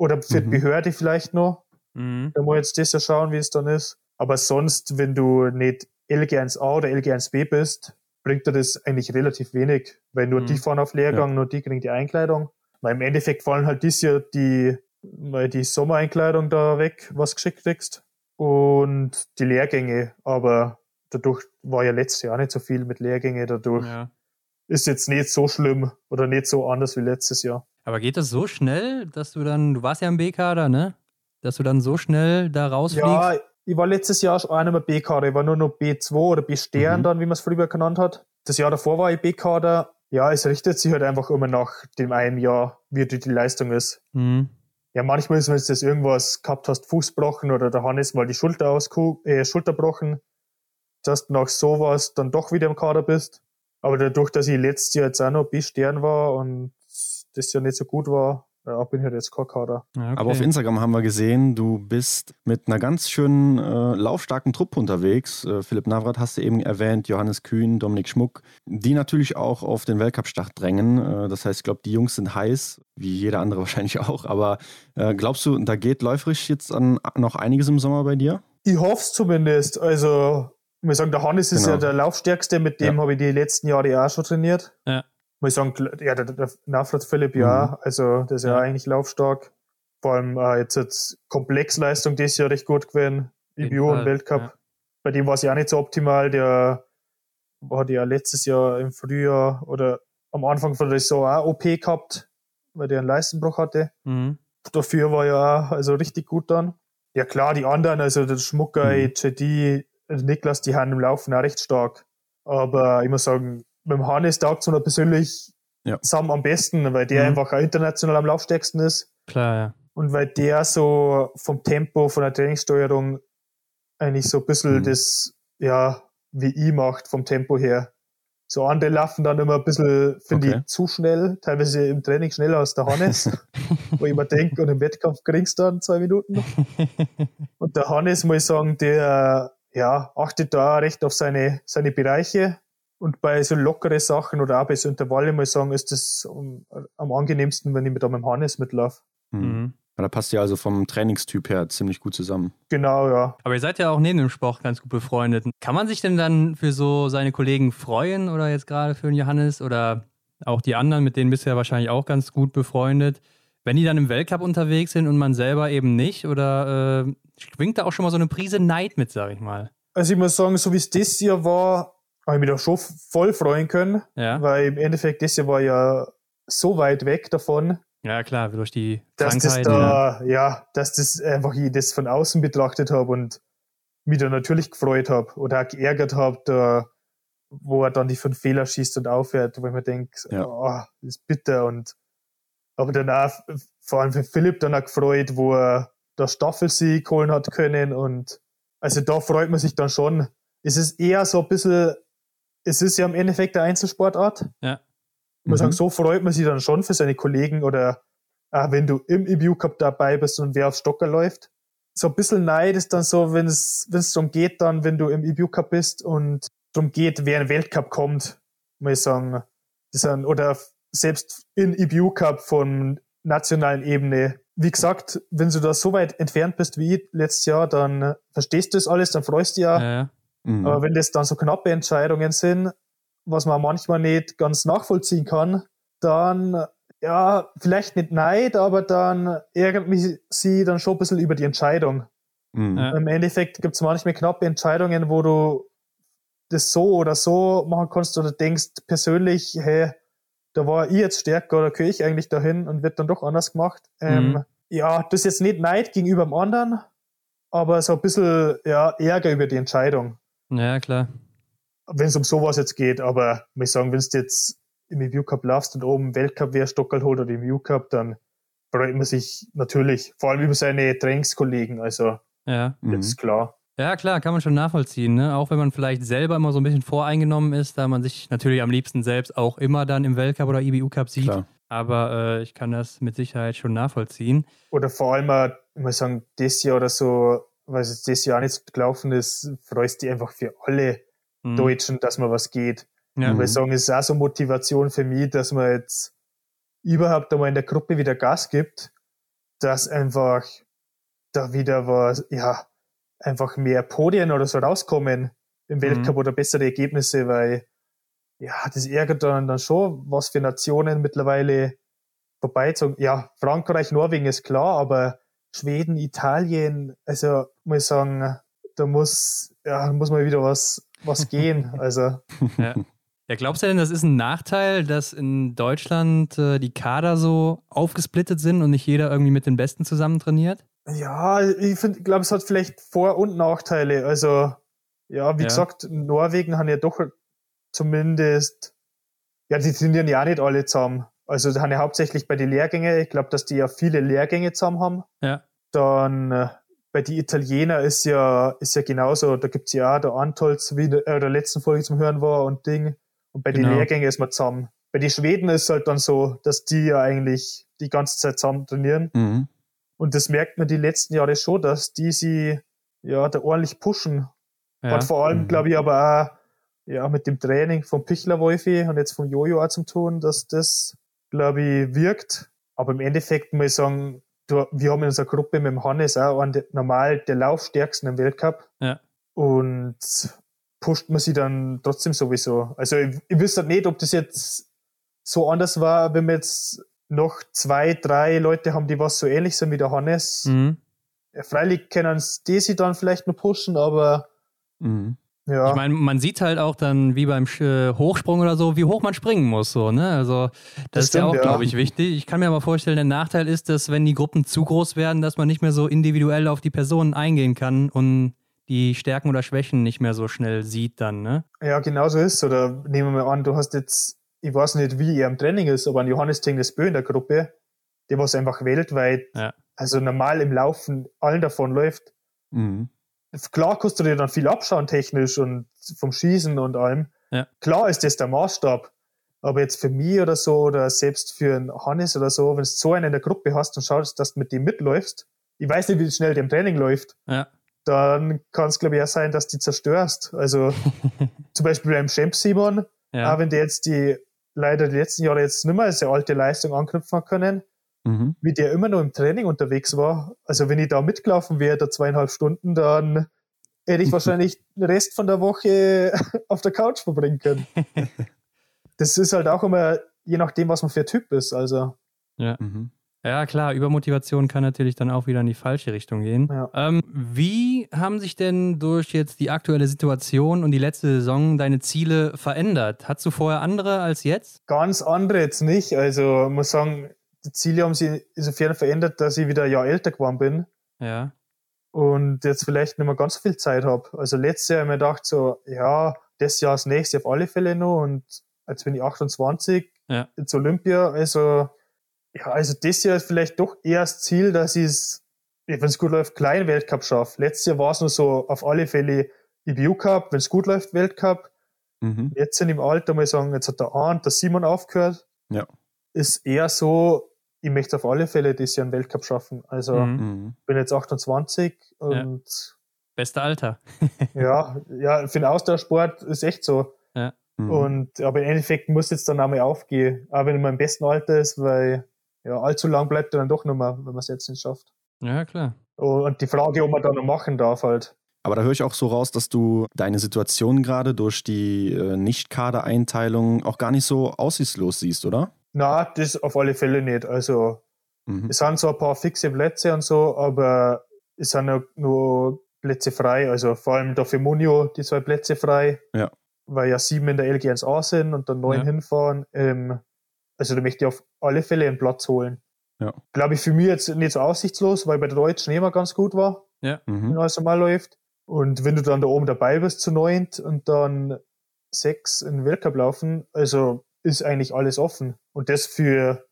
oder für mhm. die Behörde vielleicht noch. Mhm. Da muss jetzt das ja schauen, wie es dann ist. Aber sonst, wenn du nicht LG1A oder LG1B bist, bringt dir das eigentlich relativ wenig, weil nur mhm. die fahren auf Lehrgang, ja. nur die kriegen die Einkleidung. Weil im Endeffekt fallen halt dieses Jahr die, die Sommereinkleidung da weg, was geschickt kriegst. Und die Lehrgänge, aber dadurch war ja letztes Jahr nicht so viel mit Lehrgänge, dadurch ja. Ist jetzt nicht so schlimm oder nicht so anders wie letztes Jahr. Aber geht das so schnell, dass du dann, du warst ja im B-Kader, ne? Dass du dann so schnell da rausfliegst? Ja, ich war letztes Jahr schon einmal B-Kader. Ich war nur noch B2 oder B-Stern mhm. dann, wie man es früher genannt hat. Das Jahr davor war ich B-Kader. Ja, es richtet sich halt einfach immer nach dem einen Jahr, wie die, die Leistung ist. Mhm. Ja, manchmal ist, wenn du das irgendwas gehabt hast, Fuß gebrochen oder der Hannes mal die Schulter aus, äh, Schulter gebrochen, dass du nach sowas dann doch wieder im Kader bist. Aber dadurch, dass ich letztes Jahr jetzt auch noch B-Stern war und das ja nicht so gut war, ja, bin ich halt jetzt kein Kader. Okay. Aber auf Instagram haben wir gesehen, du bist mit einer ganz schönen äh, laufstarken Truppe unterwegs. Äh, Philipp Navrat hast du eben erwähnt, Johannes Kühn, Dominik Schmuck, die natürlich auch auf den Weltcup-Start drängen. Äh, das heißt, ich glaube, die Jungs sind heiß, wie jeder andere <laughs> wahrscheinlich auch. Aber äh, glaubst du, da geht läuferisch jetzt an, noch einiges im Sommer bei dir? Ich hoffe es zumindest. Also, ich muss sagen, der Hannes ist genau. ja der Laufstärkste, mit dem ja. habe ich die letzten Jahre auch schon trainiert. Ja muss ich sagen, ja, der, der Nafrat Philipp, ja, mhm. also der ist ja, ja, eigentlich laufstark. Vor allem äh, jetzt hat Komplexleistung dieses Jahr recht gut gewesen, IBU und Weltcup. Ja. Bei dem war es ja auch nicht so optimal, der hat ja letztes Jahr im Frühjahr oder am Anfang von der Saison auch OP gehabt, weil der einen Leistenbruch hatte. Mhm. Dafür war ja auch also richtig gut dann. ja klar, die anderen, also der Schmucker, mhm. JD, Niklas, die haben im Laufen auch recht stark. Aber ich muss sagen, mit dem Hannes taugt es mir persönlich ja. zusammen am besten, weil der mhm. einfach auch international am laufstärksten ist. Klar, ja. Und weil der so vom Tempo, von der Trainingssteuerung eigentlich so ein bisschen mhm. das, ja, wie ich macht, vom Tempo her. So andere laufen dann immer ein bisschen, finde okay. ich, zu schnell, teilweise im Training schneller als der Hannes, <laughs> wo ich mir denke, und im Wettkampf kriegst du dann zwei Minuten. <laughs> Und der Hannes, muss ich sagen, der ja, achtet da recht auf seine, seine Bereiche. Und bei so lockere Sachen oder auch bei so Intervalle, muss ich sagen, ist das am, am angenehmsten, wenn ich mit, dem Hannes mitlaufe. Mhm. mhm. Da passt ja also vom Trainingstyp her ziemlich gut zusammen. Genau, ja. Aber ihr seid ja auch neben dem Sport ganz gut befreundet. Kann man sich denn dann für so seine Kollegen freuen oder jetzt gerade für den Johannes oder auch die anderen, mit denen bist du ja wahrscheinlich auch ganz gut befreundet, wenn die dann im Weltcup unterwegs sind und man selber eben nicht? Oder äh, schwingt da auch schon mal so eine Prise Neid mit, sag ich mal? Also ich muss sagen, so wie es das Jahr war, habe ich mich da schon voll freuen können. Ja. Weil im Endeffekt das Jahr war ja so weit weg davon. Ja, klar, durch die dass Krankheit. Das da, ja. ja, dass das einfach ich das von außen betrachtet habe und mich da natürlich gefreut habe oder auch geärgert habe, da, wo er dann die fünf Fehler schießt und aufhört, wo ich mir denke, ja. oh, das ist bitter und aber danach, vor allem für Philipp dann auch gefreut, wo er der Staffelsieg holen hat können und also da freut man sich dann schon. Es ist eher so ein bisschen, es ist ja im Endeffekt eine Einzelsportart. Ja. Ich muss mhm. sagen, so freut man sich dann schon für seine Kollegen oder äh, wenn du im EBU Cup dabei bist und wer auf Stocker läuft. So ein bisschen Neid ist dann so, wenn es wenn es darum geht, dann, wenn du im EBU Cup bist und darum geht, wer in den Weltcup kommt, muss ich sagen, das sind, oder selbst in EBU Cup von nationalen Ebene. Wie gesagt, wenn du da so weit entfernt bist wie ich letztes Jahr, dann verstehst du das alles, dann freust du dich ja. ja, ja. Mhm. Aber wenn das dann so knappe Entscheidungen sind, was man manchmal nicht ganz nachvollziehen kann, dann, ja, vielleicht nicht Neid, aber dann ärgert mich sie dann schon ein bisschen über die Entscheidung. Mhm. Im Endeffekt gibt es manchmal knappe Entscheidungen, wo du das so oder so machen kannst oder denkst persönlich, hey, da war ich jetzt stärker oder gehöre ich eigentlich dahin und wird dann doch anders gemacht. Ähm, mhm. Ja, das ist jetzt nicht Neid gegenüber dem anderen, aber so ein bisschen ja, Ärger über die Entscheidung. Ja, klar wenn es um sowas jetzt geht, aber ich muss sagen, wenn du jetzt im Review Cup laufst und oben Weltcup wer Stockerl holt oder im Review Cup, dann freut man sich natürlich, vor allem über seine Trainingskollegen, also ja. das ist klar. Ja, klar, kann man schon nachvollziehen, ne? Auch wenn man vielleicht selber immer so ein bisschen voreingenommen ist, da man sich natürlich am liebsten selbst auch immer dann im Weltcup oder IBU Cup sieht. Klar. Aber äh, ich kann das mit Sicherheit schon nachvollziehen. Oder vor allem, ich muss sagen, das Jahr oder so, weil es das Jahr nicht gelaufen ist, freust du dich einfach für alle mhm. Deutschen, dass man was geht. Ja. Und ich sagen, es ist auch so Motivation für mich, dass man jetzt überhaupt einmal in der Gruppe wieder Gas gibt, dass einfach da wieder was, ja, einfach mehr Podien oder so rauskommen im mhm. Weltcup oder bessere Ergebnisse, weil ja, das ärgert dann, dann schon, was für Nationen mittlerweile vorbeizogen. Ja, Frankreich, Norwegen ist klar, aber Schweden, Italien, also muss ich sagen, da muss, ja, muss mal wieder was was <laughs> gehen. Also. Ja. ja. glaubst du denn, das ist ein Nachteil, dass in Deutschland äh, die Kader so aufgesplittet sind und nicht jeder irgendwie mit den Besten zusammen trainiert? Ja, ich glaube, es hat vielleicht Vor- und Nachteile. Also, ja, wie ja. gesagt, Norwegen haben ja doch zumindest, ja, die trainieren ja auch nicht alle zusammen. Also, die haben ja hauptsächlich bei den Lehrgängen, ich glaube, dass die ja viele Lehrgänge zusammen haben. Ja. Dann äh, bei die Italiener ist ja, ist ja genauso, da gibt's ja auch der Antolz, wie der, äh, der letzten Folge zum Hören war und Ding. Und bei genau. den Lehrgängen ist man zusammen. Bei den Schweden ist es halt dann so, dass die ja eigentlich die ganze Zeit zusammen trainieren. Mhm. Und das merkt man die letzten Jahre schon, dass die sie ja da ordentlich pushen. Ja. Hat vor allem, mhm. glaube ich, aber auch ja, mit dem Training vom Pichler Wolfi und jetzt vom Jojo auch zum tun, dass das, glaube ich, wirkt. Aber im Endeffekt muss ich sagen, du, wir haben in unserer Gruppe mit dem Hannes auch einen, normal der Laufstärksten im Weltcup. Ja. Und pusht man sie dann trotzdem sowieso. Also ich, ich wüsste halt nicht, ob das jetzt so anders war, wenn wir jetzt noch zwei, drei Leute haben, die was so ähnlich sind wie der Hannes. Mhm. Freilich können die sie dann vielleicht noch pushen, aber mhm. Ja. Ich meine, man sieht halt auch dann, wie beim äh, Hochsprung oder so, wie hoch man springen muss. So, ne? Also, das, das ist stimmt, ja auch, ja. glaube ich, wichtig. Ich kann mir aber vorstellen, der Nachteil ist, dass, wenn die Gruppen zu groß werden, dass man nicht mehr so individuell auf die Personen eingehen kann und die Stärken oder Schwächen nicht mehr so schnell sieht dann, ne? Ja, genau so ist Oder nehmen wir mal an, du hast jetzt, ich weiß nicht, wie er im Training ist, aber ein Johannes Tingnes in der Gruppe, der was einfach weltweit, ja. also normal im Laufen allen davon läuft. Mhm. Klar kannst du dir dann viel abschauen, technisch und vom Schießen und allem. Ja. Klar ist das der Maßstab. Aber jetzt für mich oder so, oder selbst für einen Hannes oder so, wenn du so einen in der Gruppe hast und schaust, dass du mit dem mitläufst, ich weiß nicht, wie schnell der im Training läuft, ja. dann kann es, glaube ich, auch sein, dass du die zerstörst. Also <laughs> zum Beispiel beim Champ Simon, ja. auch wenn der jetzt die leider die letzten Jahre jetzt nicht mehr als eine alte Leistung anknüpfen können, mhm. wie der immer noch im Training unterwegs war. Also wenn ich da mitgelaufen wäre, da zweieinhalb Stunden, dann hätte ich <laughs> wahrscheinlich den Rest von der Woche <laughs> auf der Couch verbringen können. <laughs> das ist halt auch immer, je nachdem, was man für ein Typ ist. Also. Ja. Mhm. Ja, klar, Übermotivation kann natürlich dann auch wieder in die falsche Richtung gehen. Ja. Ähm, wie haben sich denn durch jetzt die aktuelle Situation und die letzte Saison deine Ziele verändert? Hattest du vorher andere als jetzt? Ganz andere jetzt nicht. Also, muss sagen, die Ziele haben sich insofern verändert, dass ich wieder ein Jahr älter geworden bin. Ja. Und jetzt vielleicht nicht mehr ganz so viel Zeit habe. Also letztes Jahr habe ich mir gedacht, so, ja, das Jahr das nächste auf alle Fälle noch. Und jetzt bin ich 28, ja. jetzt Olympia. Also, ja, also das Jahr ist vielleicht doch eher das Ziel, dass ich es, wenn es gut läuft, kleinen Weltcup schaffe. Letztes Jahr war es nur so auf alle Fälle IBU Cup, wenn es gut läuft, Weltcup. Mhm. Jetzt sind im Alter, muss ich sagen, jetzt hat der Arndt, der Simon aufgehört. Ja. Ist eher so, ich möchte auf alle Fälle dieses Jahr einen Weltcup schaffen. Also mhm. mhm. bin jetzt 28 und ja. beste Alter. <laughs> ja, ja, für den Ausdauersport ist echt so. Ja. Mhm. Und aber im Endeffekt muss jetzt dann einmal aufgehen, auch wenn man im besten Alter ist, weil ja, allzu lang bleibt er dann doch noch mal, wenn man es jetzt nicht schafft. Ja, klar. Und die Frage, ob man da noch machen darf halt. Aber da höre ich auch so raus, dass du deine Situation gerade durch die äh, Nicht-Kadereinteilung auch gar nicht so aussichtslos siehst, oder? Na, das auf alle Fälle nicht. Also mhm. es sind so ein paar fixe Plätze und so, aber es sind nur, nur Plätze frei. Also vor allem da für Munio die zwei Plätze frei. Ja. Weil ja sieben in der LG1A sind und dann neun ja. hinfahren. Ähm, also da möchte ich auf alle Fälle einen Platz holen. Ja. Glaube ich für mich jetzt nicht so aussichtslos, weil bei der Deutschen immer ganz gut war. Ja. Mhm. Wenn alles normal läuft. Und wenn du dann da oben dabei bist zu neunt und dann sechs in den Weltcup laufen, also ist eigentlich alles offen. Und das für,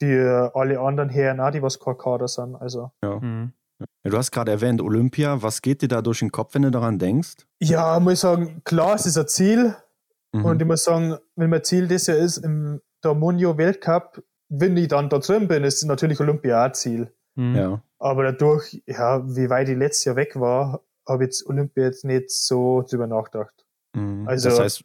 für alle anderen Herren auch, die was Kader sind. Also. Ja. Mhm. Ja, du hast gerade erwähnt, Olympia. Was geht dir da durch den Kopf, wenn du daran denkst? Ja, ich muss sagen, klar, es ist ein Ziel. Mhm. Und ich muss sagen, wenn mein Ziel das ja ist, im der Munio Weltcup, wenn ich dann da drin bin, ist natürlich Olympia ein Ziel. Mhm. Ja. Aber dadurch, ja, wie weit ich letztes Jahr weg war, habe ich jetzt Olympia jetzt nicht so drüber nachgedacht. Mhm. Also, das heißt,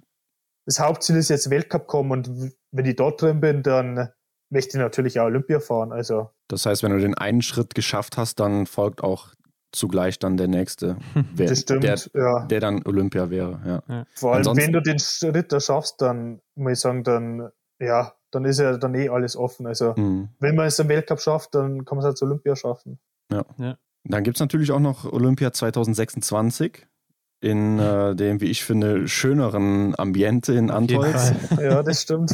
das Hauptziel ist jetzt Weltcup kommen und wenn ich dort drin bin, dann möchte ich natürlich auch Olympia fahren. Also. Das heißt, wenn du den einen Schritt geschafft hast, dann folgt auch zugleich dann der nächste, <laughs> wer, das stimmt, der, ja. der dann Olympia wäre. Ja. ja. Vor allem, Ansonsten, wenn du den Schritt da schaffst, dann muss ich sagen, dann ja, dann ist ja dann eh alles offen. Also mhm. wenn man es im Weltcup schafft, dann kann man es halt zur Olympia schaffen. Ja. ja. Dann gibt es natürlich auch noch Olympia 2026 in äh, dem, wie ich finde, schöneren Ambiente in Antolz. <laughs> <laughs> ja, das stimmt.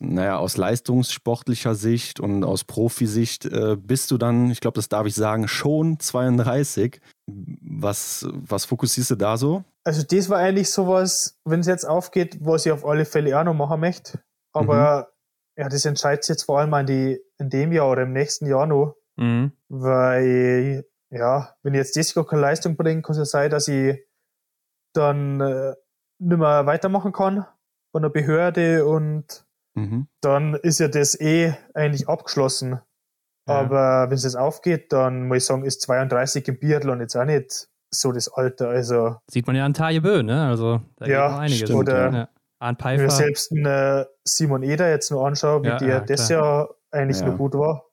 Naja, aus leistungssportlicher Sicht und aus Profisicht äh, bist du dann, ich glaube, das darf ich sagen, schon 32. Was, was fokussierst du da so? Also, das war eigentlich sowas, wenn es jetzt aufgeht, was ich auf alle Fälle auch noch machen möchte. Aber mhm. ja, das entscheidet sich jetzt vor allem in, die, in dem Jahr oder im nächsten Jahr noch. Mhm. Weil, ja, wenn ich jetzt das keine Leistung bringe, kann es ja sein, dass ich dann äh, nicht mehr weitermachen kann von der Behörde und mhm. dann ist ja das eh eigentlich abgeschlossen. Ja. Aber wenn es jetzt aufgeht, dann muss ich sagen, ist 32 im Biathlon jetzt auch nicht so das Alter. Also Sieht man ja an Taje Bö, ne? Also da ja, einiges. Stimmt, oder ja. Arndt Pfeiffer. Wenn ich selbst einen äh, Simon Eder jetzt nur anschaue, wie ja, der ja, das Jahr eigentlich ja. noch gut war,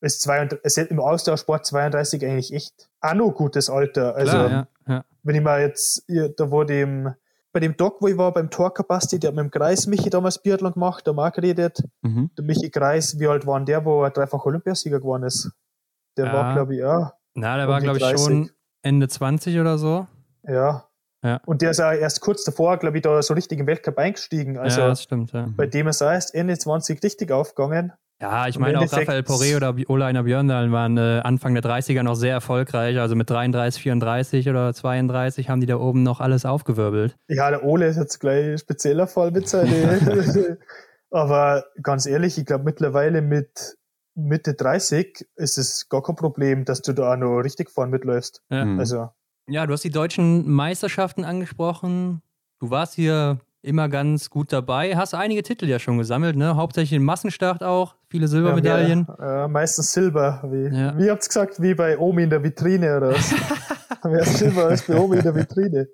ist, zwei, ist im Ausdauersport 32 eigentlich echt auch noch gutes Alter. Also, klar, ja, wenn ich mal jetzt, da wurde im, bei dem Doc, wo ich war, beim Torka Basti, der hat mit dem Kreis Michi damals Biathlon gemacht, der Marc geredet. Mhm. Der Michi Kreis, wie alt war der, wo er dreifach Olympiasieger geworden ist? Der war, glaube ich, ja. Na, der war, glaube ich, schon Ende 20 oder so. Ja. Ja. Und der ist auch erst kurz davor, glaube ich, da so richtig im Weltcup eingestiegen. Also ja, das stimmt, ja. bei dem ist er erst Ende 20 richtig aufgegangen. Ja, ich meine auch Raphael Poré oder Olainer Björndal waren äh, Anfang der 30er noch sehr erfolgreich. Also mit 33, 34 oder 32 haben die da oben noch alles aufgewirbelt. Ja, der Ole ist jetzt gleich ein spezieller Fall mit seinen. Aber ganz ehrlich, ich glaube mittlerweile mit Mitte 30 ist es gar kein Problem, dass du da auch noch richtig vorn mitläufst. Ja. Mhm. Also, Ja, du hast die deutschen Meisterschaften angesprochen. Du warst hier immer ganz gut dabei. Hast einige Titel ja schon gesammelt, ne? Hauptsächlich in Massenstart auch, viele Silbermedaillen. Ja, äh, meistens Silber. Wie, Ja. wie habt ihr gesagt, wie bei Omi in der Vitrine oder was? <laughs> Mehr Silber als bei Omi in der Vitrine.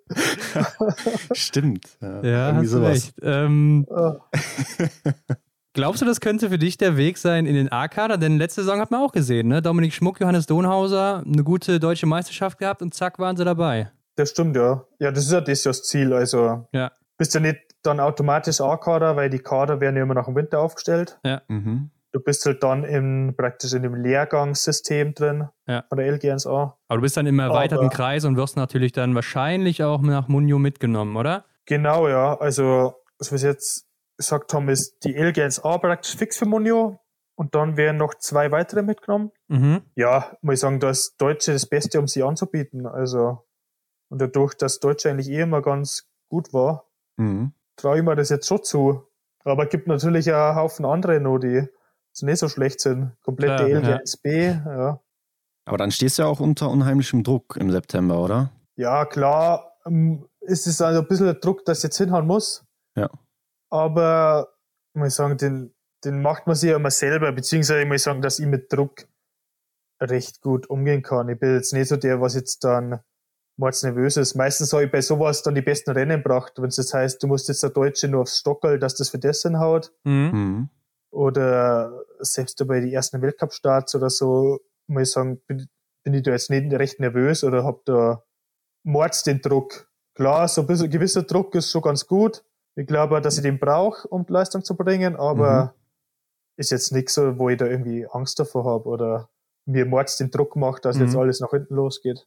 <laughs> Stimmt. Ja, Ja, irgendwie hast du sowas. recht. Ähm, Ah, <laughs> glaubst du, das könnte für dich der Weg sein in den A-Kader? Denn letzte Saison hat man auch gesehen, ne? Dominik Schmuck, Johannes Donhauser, eine gute deutsche Meisterschaft gehabt und zack waren sie dabei. das stimmt, ja. Ja, das ist ja das, ja das Ziel. Also, Ja. bist ja nicht dann automatisch A-Kader, weil die Kader werden ja immer nach dem Winter aufgestellt. Mhm. Du bist halt dann in, praktisch in dem Lehrgangssystem drin Ja. von der LGNSA. Aber du bist dann im erweiterten Aber- Kreis und wirst natürlich dann wahrscheinlich auch nach Munio mitgenommen, oder? Genau, ja. Also, was wir jetzt gesagt haben, ist die LGNSA praktisch fix für Munio. Und dann werden noch zwei weitere mitgenommen. Mhm. Ja, muss ich sagen, da ist Deutsche das Beste, um sie anzubieten. Also, und dadurch, dass Deutsche eigentlich eh immer ganz gut war, Mhm. traue ich mir das jetzt schon zu. Aber es gibt natürlich auch einen Haufen andere noch, die so nicht so schlecht sind. Komplette Klar, ja. LGNSB, ja. Aber dann stehst du ja auch unter unheimlichem Druck im September, oder? Ja, klar, ähm, es ist also ein bisschen der Druck, dass ich jetzt hinhauen muss. Ja. Aber ich muss sagen, den, den macht man sich ja immer selber, beziehungsweise ich muss sagen, dass ich mit Druck recht gut umgehen kann. Ich bin jetzt nicht so der, was jetzt dann mords nervös ist. Meistens habe ich bei sowas dann die besten Rennen gebracht, wenn es das heißt, du musst jetzt der Deutsche nur aufs Stockerl, dass das für das hinhaut. Mhm. Mhm. Oder selbst bei den ersten Weltcup-Starts oder so, muss ich sagen, bin, bin ich da jetzt nicht recht nervös oder hab da mords den Druck. Klar, so ein bisschen gewisser Druck ist schon ganz gut. Ich glaube, dass ich den brauche, um die Leistung zu bringen, aber ist jetzt nichts so, wo ich da irgendwie Angst davor habe oder mir mords den Druck macht, dass jetzt Mhm. alles nach hinten losgeht.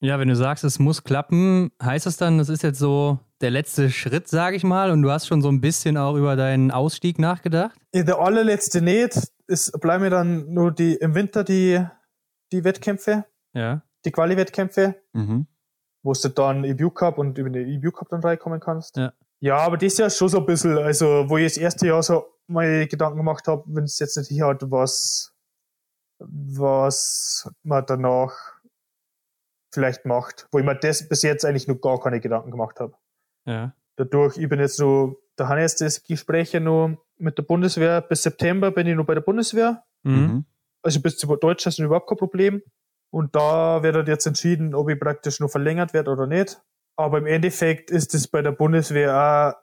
Ja, wenn du sagst, es muss klappen, heißt das dann, das ist jetzt so der letzte Schritt, sage ich mal, und du hast schon so ein bisschen auch über deinen Ausstieg nachgedacht? Ja, der allerletzte nicht, es bleiben mir dann nur die im Winter die, die Wettkämpfe, Ja. die Quali-Wettkämpfe. Mhm. wo du dann EBU Cup und über den EBU Cup dann reinkommen kannst. Ja. Ja, aber das ist ja schon so ein bisschen, also wo ich das erste Jahr so mal Gedanken gemacht habe, wenn es jetzt nicht hier hat, was, was man danach vielleicht macht, wo ich mir das bis jetzt eigentlich noch gar keine Gedanken gemacht habe. Ja. Dadurch, ich bin jetzt so, da haben jetzt das Gespräche noch mit der Bundeswehr, bis September bin ich noch bei der Bundeswehr. Mhm. Mhm. Also bis zu Deutschland ist überhaupt kein Problem. Und da wird halt jetzt entschieden, ob ich praktisch nur verlängert werde oder nicht. Aber im Endeffekt ist es bei der Bundeswehr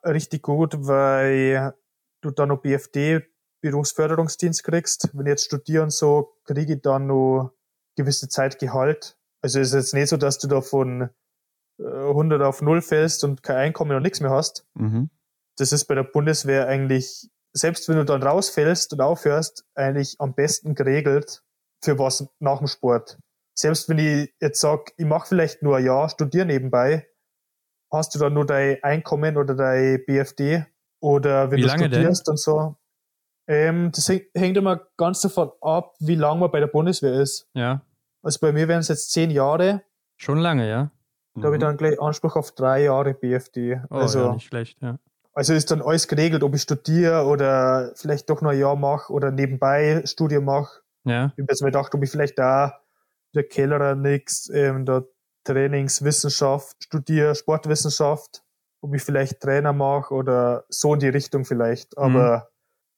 auch richtig gut, weil du dann noch BFD, Berufsförderungsdienst kriegst. Wenn ich jetzt studiere und so, kriege ich dann noch gewisse Zeit Gehalt. Also es ist jetzt nicht so, dass du da von äh, 100 auf 0 fällst und kein Einkommen und nichts mehr hast Mhm. das ist bei der Bundeswehr eigentlich, selbst wenn du dann rausfällst und aufhörst, eigentlich am besten geregelt für was nach dem Sport. Selbst wenn ich jetzt sag, ich mache vielleicht nur ein Jahr, studiere nebenbei, hast du dann nur dein Einkommen oder dein BFD oder wenn Wie du lange denn? studierst und so. Ähm, das hängt, immer ganz davon ab, wie lange man bei der Bundeswehr ist. Ja. Also bei mir wären es jetzt zehn Jahre, Schon lange, ja. da habe ich dann gleich Anspruch auf drei Jahre BFD. Oh, also ja, nicht schlecht, ja. Also ist dann alles geregelt, ob ich studiere oder vielleicht doch noch ein Jahr mache oder nebenbei Studium mache. Ja. Ich habe jetzt mir gedacht, ob ich vielleicht da der Kellerer nix, ähm, der Trainingswissenschaft studiere, Sportwissenschaft, ob ich vielleicht Trainer mache oder so in die Richtung vielleicht. Aber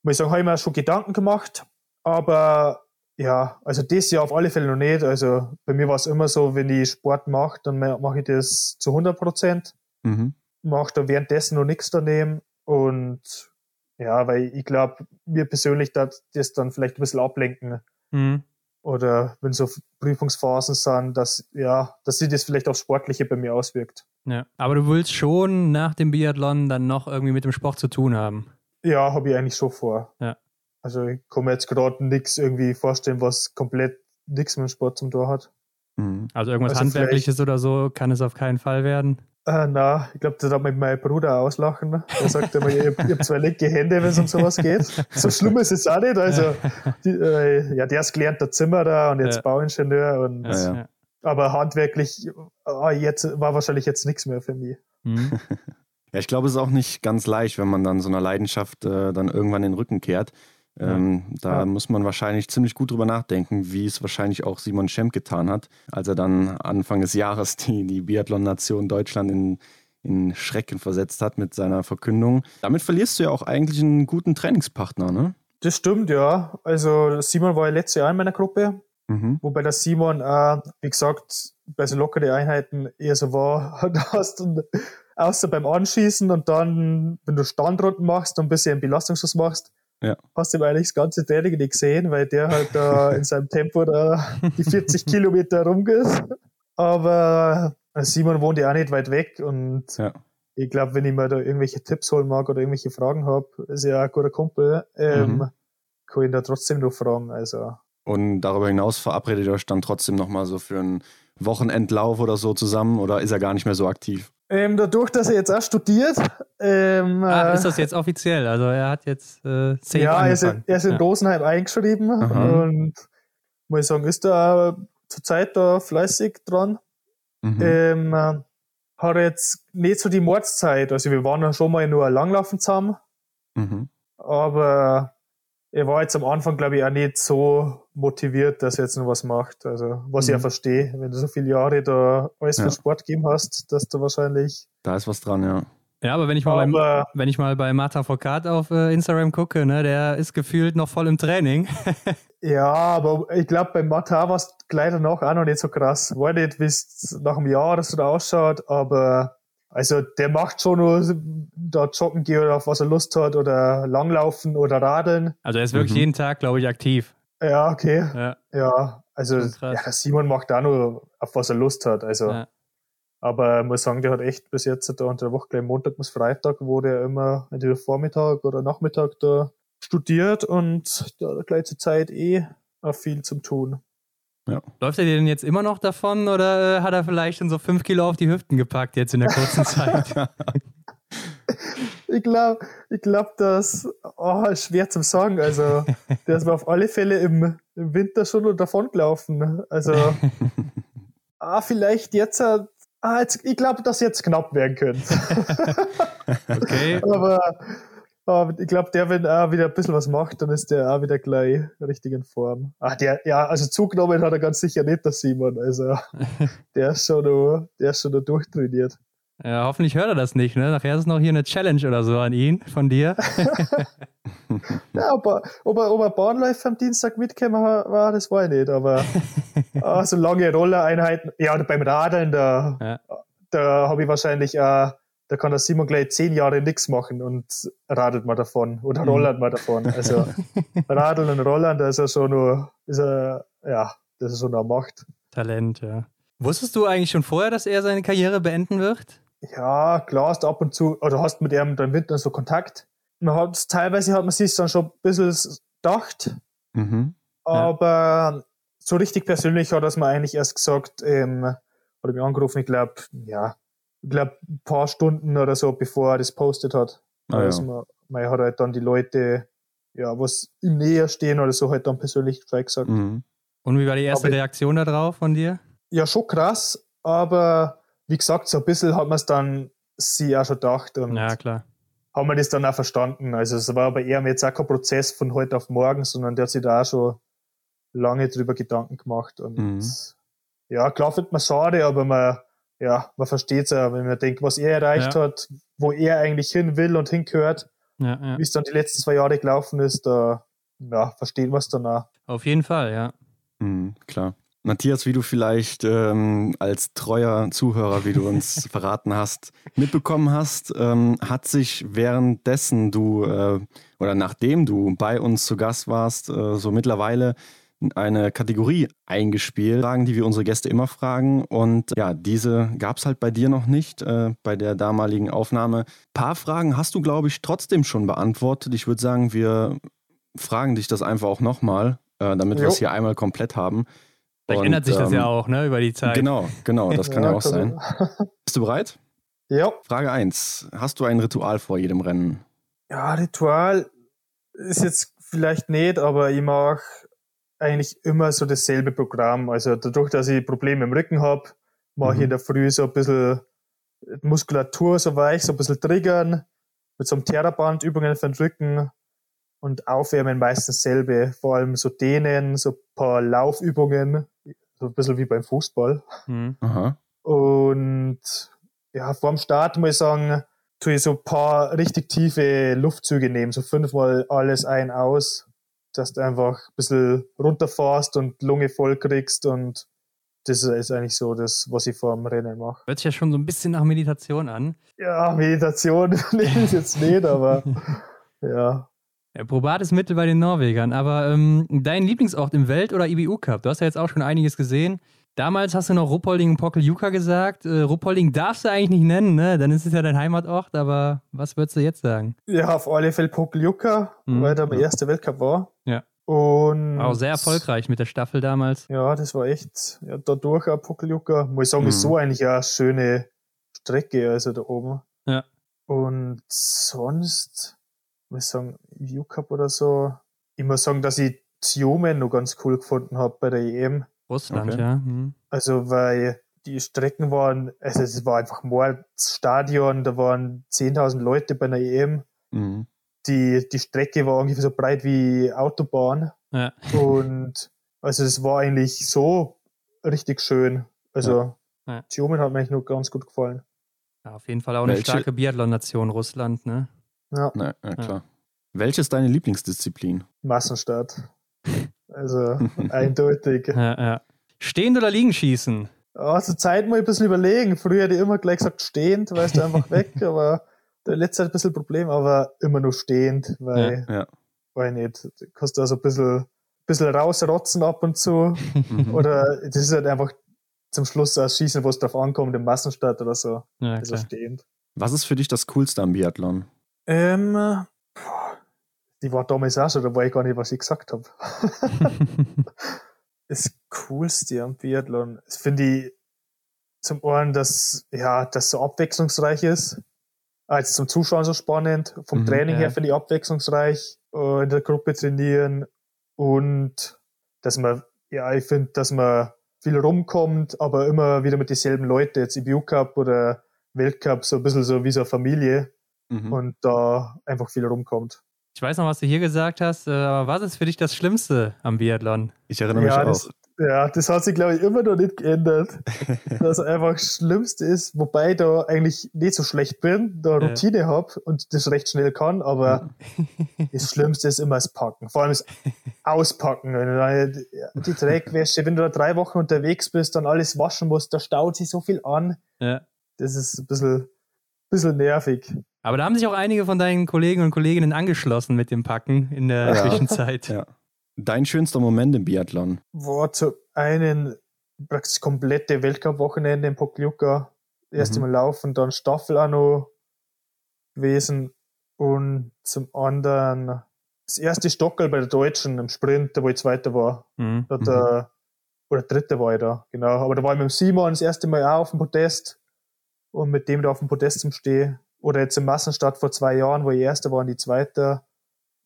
muss ich sagen, habe ich mir schon Gedanken gemacht. Aber ja, also das Jahr auf alle Fälle noch nicht. Also bei mir war es immer so, wenn ich Sport mache, dann mache ich das zu 100 Prozent Mhm. mache da währenddessen noch nichts daneben. Und ja, weil ich glaube, mir persönlich das, das dann vielleicht ein bisschen ablenken. Mhm. Oder wenn so Prüfungsphasen sind, dass, ja, dass sich das vielleicht aufs Sportliche bei mir auswirkt. ja. Aber du willst schon nach dem Biathlon dann noch irgendwie mit dem Sport zu tun haben. Ja, habe ich eigentlich schon vor. Ja. Also ich kann mir jetzt gerade nichts irgendwie vorstellen, was komplett nichts mit dem Sport zum Tor hat. Mhm. Also irgendwas Also Handwerkliches oder so kann es auf keinen Fall werden. Äh, na, ich glaube, das hat mich mein Bruder auslachen. Er sagt immer, ich, habe zwei linke Hände, wenn es um sowas geht. So schlimm ist es auch nicht. Also, die, äh, ja, der ist gelernter Zimmerer und jetzt ja. Bauingenieur. Und, ja, ja. Aber handwerklich oh, jetzt, war wahrscheinlich jetzt nichts mehr für mich. Mhm. <laughs> Ja, ich glaube, es ist auch nicht ganz leicht, wenn man dann so einer Leidenschaft äh, dann irgendwann den Rücken kehrt. Ähm, ja. Da ja. muss man wahrscheinlich ziemlich gut drüber nachdenken, wie es wahrscheinlich auch Simon Schemp getan hat, als er dann Anfang des Jahres die, die Biathlon-Nation Deutschland in, in Schrecken versetzt hat mit seiner Verkündung. Damit verlierst du ja auch eigentlich einen guten Trainingspartner, ne? Das stimmt, ja. Also Simon war ja letztes Jahr in meiner Gruppe, mhm. wobei der Simon, äh, wie gesagt, bei so lockeren Einheiten eher so war, da hast du außer beim Anschießen und dann, wenn du Standrunden machst und ein bisschen Belastungsschuss machst, ja. Hast du eigentlich das ganze Training nicht gesehen, weil der halt da <laughs> in seinem Tempo da die 40 Kilometer rumgeht. Aber äh, Simon wohnt ja auch nicht weit weg und ja. ich glaube, wenn ich mir da irgendwelche Tipps holen mag oder irgendwelche Fragen habe, ist ja ein guter Kumpel, ähm, mhm. kann ich ihn da trotzdem noch fragen. Also. Und darüber hinaus verabredet ihr euch dann trotzdem nochmal so für einen Wochenendlauf oder so zusammen oder ist er gar nicht mehr so aktiv? Ähm, dadurch, dass er jetzt auch studiert. Ähm, ah, ist das jetzt offiziell? Also er hat jetzt äh, zehn Ja, er ist, in, er ist in ja. Rosenheim eingeschrieben Aha. und muss ich sagen, ist da zurzeit da fleißig dran. Mhm. Ähm, äh, hat jetzt nicht so die Mordszeit. Also wir waren ja schon mal nur Langlaufen zusammen. Mhm. Aber er war jetzt am Anfang, glaube ich, auch nicht so motiviert, dass er jetzt noch was macht. Also, was mhm. ich ja verstehe, wenn du so viele Jahre da alles ja. für Sport gegeben hast, dass du wahrscheinlich. Da ist was dran, ja. Ja, aber wenn ich mal, aber, bei, wenn ich mal bei Marta Foucault auf äh, Instagram gucke, ne, der ist gefühlt noch voll im Training. <laughs> ja, aber ich glaube, bei Marta war es gleich danach auch noch nicht so krass. War nicht, wie es nach einem Jahr oder so da ausschaut, aber also der macht schon nur da joggen gehen oder auf was er Lust hat oder langlaufen oder radeln. Also er ist wirklich mhm. jeden Tag, glaube ich, aktiv. Ja, okay. Ja, ja also ja, Simon macht da nur auf was er Lust hat. Also ja. aber ich muss sagen, der hat echt bis jetzt da unter der Woche gleich Montag bis Freitag, wo der immer entweder Vormittag oder Nachmittag da studiert und da gleich zur Zeit eh auch viel zum tun. Ja. Läuft er dir denn jetzt immer noch davon oder äh, hat er vielleicht schon so fünf Kilo auf die Hüften gepackt jetzt in der kurzen <laughs> Zeit? ich glaube, ich glaub, das oh, schwer zum sagen. Also, der ist mir auf alle Fälle im, im Winter schon davon gelaufen. Also, <laughs> ah, vielleicht jetzt, ah, jetzt ich glaube, dass jetzt knapp werden könnte. <laughs> okay. Aber ich glaube, der, wenn er wieder ein bisschen was macht, dann ist der auch wieder gleich richtig in Form. Ach, der, ja, also zugenommen hat er ganz sicher nicht, der Simon. Also, <laughs> der ist schon noch, der ist schon noch durchtrainiert. Ja, hoffentlich hört er das nicht, ne? Nachher ist noch hier eine Challenge oder so an ihn, von dir. <laughs> ja, aber ob er, ob er Bahnläufer am Dienstag mitgekommen war, das war ich nicht. Aber <laughs> ah, so lange Rollereinheiten, ja, oder beim Radeln, da, ja. da habe ich wahrscheinlich auch da kann der Simon gleich zehn Jahre nichts machen und radelt mal davon oder mhm. rollert mal davon. Also <laughs> radeln und rollern, da ist er schon nur, ist er, ja, das ist schon eine Macht. Talent, ja. Wusstest du eigentlich schon vorher, dass er seine Karriere beenden wird? Ja, klar, hast ab und zu, oder hast mit ihm dann Winter so Kontakt. Man hat, teilweise hat man sich dann schon ein bisschen gedacht, mhm. aber ja. so richtig persönlich hat er es mir eigentlich erst gesagt, ähm, oder mich angerufen, ich glaube, ja, ich glaube, ein paar Stunden oder so, bevor er das postet hat. Ah, also ja. man, man hat halt dann die Leute, ja, was im Näher stehen oder so, halt dann persönlich gesagt. Mhm. Und wie war die erste aber, Reaktion darauf von dir? Ja, schon krass, aber wie gesagt, so ein bisschen hat man es dann sie auch schon gedacht. Und ja, klar. Haben wir das dann auch verstanden. Also es war bei ihm jetzt auch kein Prozess von heute auf morgen, sondern der hat sich da auch schon lange drüber Gedanken gemacht. Und mhm. ja, klar findet man schade, aber man ja, man versteht es ja, wenn man denkt, was er erreicht ja. hat, wo er eigentlich hin will und hingehört, ja, ja. wie es dann die letzten zwei Jahre gelaufen ist, da ja, versteht man es dann auch. Auf jeden Fall, ja. Mhm, klar. Matthias, wie du vielleicht ähm, als treuer Zuhörer, wie du uns <laughs> verraten hast, mitbekommen hast, ähm, hat sich währenddessen du äh, oder nachdem du bei uns zu Gast warst, äh, so mittlerweile eine Kategorie eingespielt, Fragen, die wir unsere Gäste immer fragen. Und ja, diese gab es halt bei dir noch nicht, äh, bei der damaligen Aufnahme. Ein paar Fragen hast du, glaube ich, trotzdem schon beantwortet. Ich würde sagen, wir fragen dich das einfach auch nochmal, äh, damit wir es hier einmal komplett haben. Vielleicht Und, ändert sich das ähm, ja auch, ne, über die Zeit. Genau, genau, das <laughs> kann ja, ja auch sein. Bist du bereit? Ja. Frage 1. Hast du ein Ritual vor jedem Rennen? Ja, Ritual ist jetzt vielleicht nicht, aber ich mache eigentlich immer so dasselbe Programm. Also dadurch, dass ich Probleme im Rücken habe, mache mhm. ich in der Früh so ein bisschen Muskulatur so weich, so ein bisschen triggern, mit so einem Terraband Übungen für den Rücken und Aufwärmen meistens selbe. Vor allem so Dehnen, so ein paar Laufübungen, so ein bisschen wie beim Fußball. Mhm. Und ja, vor dem Start muss ich sagen, tue ich so ein paar richtig tiefe Luftzüge nehmen, so fünfmal alles ein, aus, dass du einfach ein bisschen runterfährst und Lunge voll kriegst und das ist eigentlich so das, was ich vor dem Rennen mache. Hört sich ja schon so ein bisschen nach Meditation an. Ja, Meditation <laughs> nehme ich jetzt nicht, <laughs> aber ja. Ja, probates Mittel bei den Norwegern. Aber ähm, dein Lieblingsort im Welt- oder IBU Cup? Du hast ja jetzt auch schon einiges gesehen. Damals hast du noch Ruppolding und Pokeljuka gesagt. Äh, Ruppolding darfst du eigentlich nicht nennen, ne? Dann ist es ja dein Heimatort, aber was würdest du jetzt sagen? Ja, auf alle Fälle Pokeljuka, mhm. weil da der erste Weltcup war. Ja. Und auch sehr erfolgreich mit der Staffel damals. Ja, das war echt, ja, dadurch auch Pokeljuka. Muss ich sagen, mhm. ist so eigentlich eine schöne Strecke, also da oben. Ja. Und sonst, muss ich sagen, U-Cup oder so. Ich muss sagen, dass ich Ziomen noch ganz cool gefunden habe bei der EM. Russland, okay. ja. Mhm. Also, weil die Strecken waren, also es war einfach Stadion, da waren 10.000 Leute bei einer EM. Mhm. Die, die Strecke war ungefähr so breit wie Autobahn. Ja. Und also es war eigentlich so richtig schön. Also ja. ja. hat mir eigentlich nur ganz gut gefallen. Ja, auf jeden Fall auch eine starke Biathlon-Nation Russland, ne? Ja. Na, ja, klar. Welche ist deine Lieblingsdisziplin? Massenstart. <laughs> Also <laughs> eindeutig. Ja, ja. Stehend oder liegen schießen? Ja, zur Zeit mal ein bisschen überlegen. Früher hätte ich immer gleich gesagt stehend, weißt du, einfach weg, <laughs> aber der letzte hat ein bisschen Problem, aber immer nur stehend, weil, ja, ja. weil nicht, du kannst da so ein bisschen, bisschen rausrotzen ab und zu. <laughs> oder das ist halt einfach zum Schluss das Schießen, wo es drauf ankommt, im Massenstart oder so. Ja, also stehend. Was ist für dich das Coolste am Biathlon? Ähm, die war damals auch schon, da weiß ich gar nicht, was ich gesagt habe. <laughs> das Coolste am Biathlon, das finde ich zum einen, dass, ja, das so abwechslungsreich ist. Als zum Zuschauen so spannend. Vom mhm, Training ja. her finde ich abwechslungsreich. Äh, in der Gruppe trainieren. Und dass man, ja, ich finde, dass man viel rumkommt, aber immer wieder mit dieselben Leuten, jetzt IBU Cup oder Weltcup, so ein bisschen so wie so eine Familie. Mhm. Und da einfach viel rumkommt. Ich weiß noch, was du hier gesagt hast, äh, aber was ist für dich das Schlimmste am Biathlon? Ich erinnere mich ja, auch. Das, ja, das hat sich, glaube ich, immer noch nicht geändert. <laughs> dass einfach das Schlimmste ist, wobei ich da eigentlich nicht so schlecht bin, da Routine ja. habe und das recht schnell kann, aber <laughs> das Schlimmste ist immer das Packen. Vor allem das Auspacken. Wenn du da die Dreckwäsche, wenn du da drei Wochen unterwegs bist, dann alles waschen musst, da staut sich so viel an. Ja. Das ist ein bisschen, bisschen nervig. Aber da haben sich auch einige von deinen Kollegen und Kolleginnen angeschlossen mit dem Packen in der ja. Zwischenzeit. Ja. Dein schönster Moment im Biathlon? War zu einen praktisch komplette Weltcup-Wochenende in Pokljuka. Erst mhm. Mal laufen, dann Staffel auch noch gewesen. Und zum anderen das erste Stockel bei der Deutschen im Sprint, wo ich Zweiter war. Mhm. Da der, oder Dritter war ich da, genau. Aber da war ich mit dem Simon das erste Mal auch auf dem Podest. Und mit dem da auf dem Podest zum Stehen oder jetzt im Massenstart vor zwei Jahren, wo ich Erster war und die Zweite,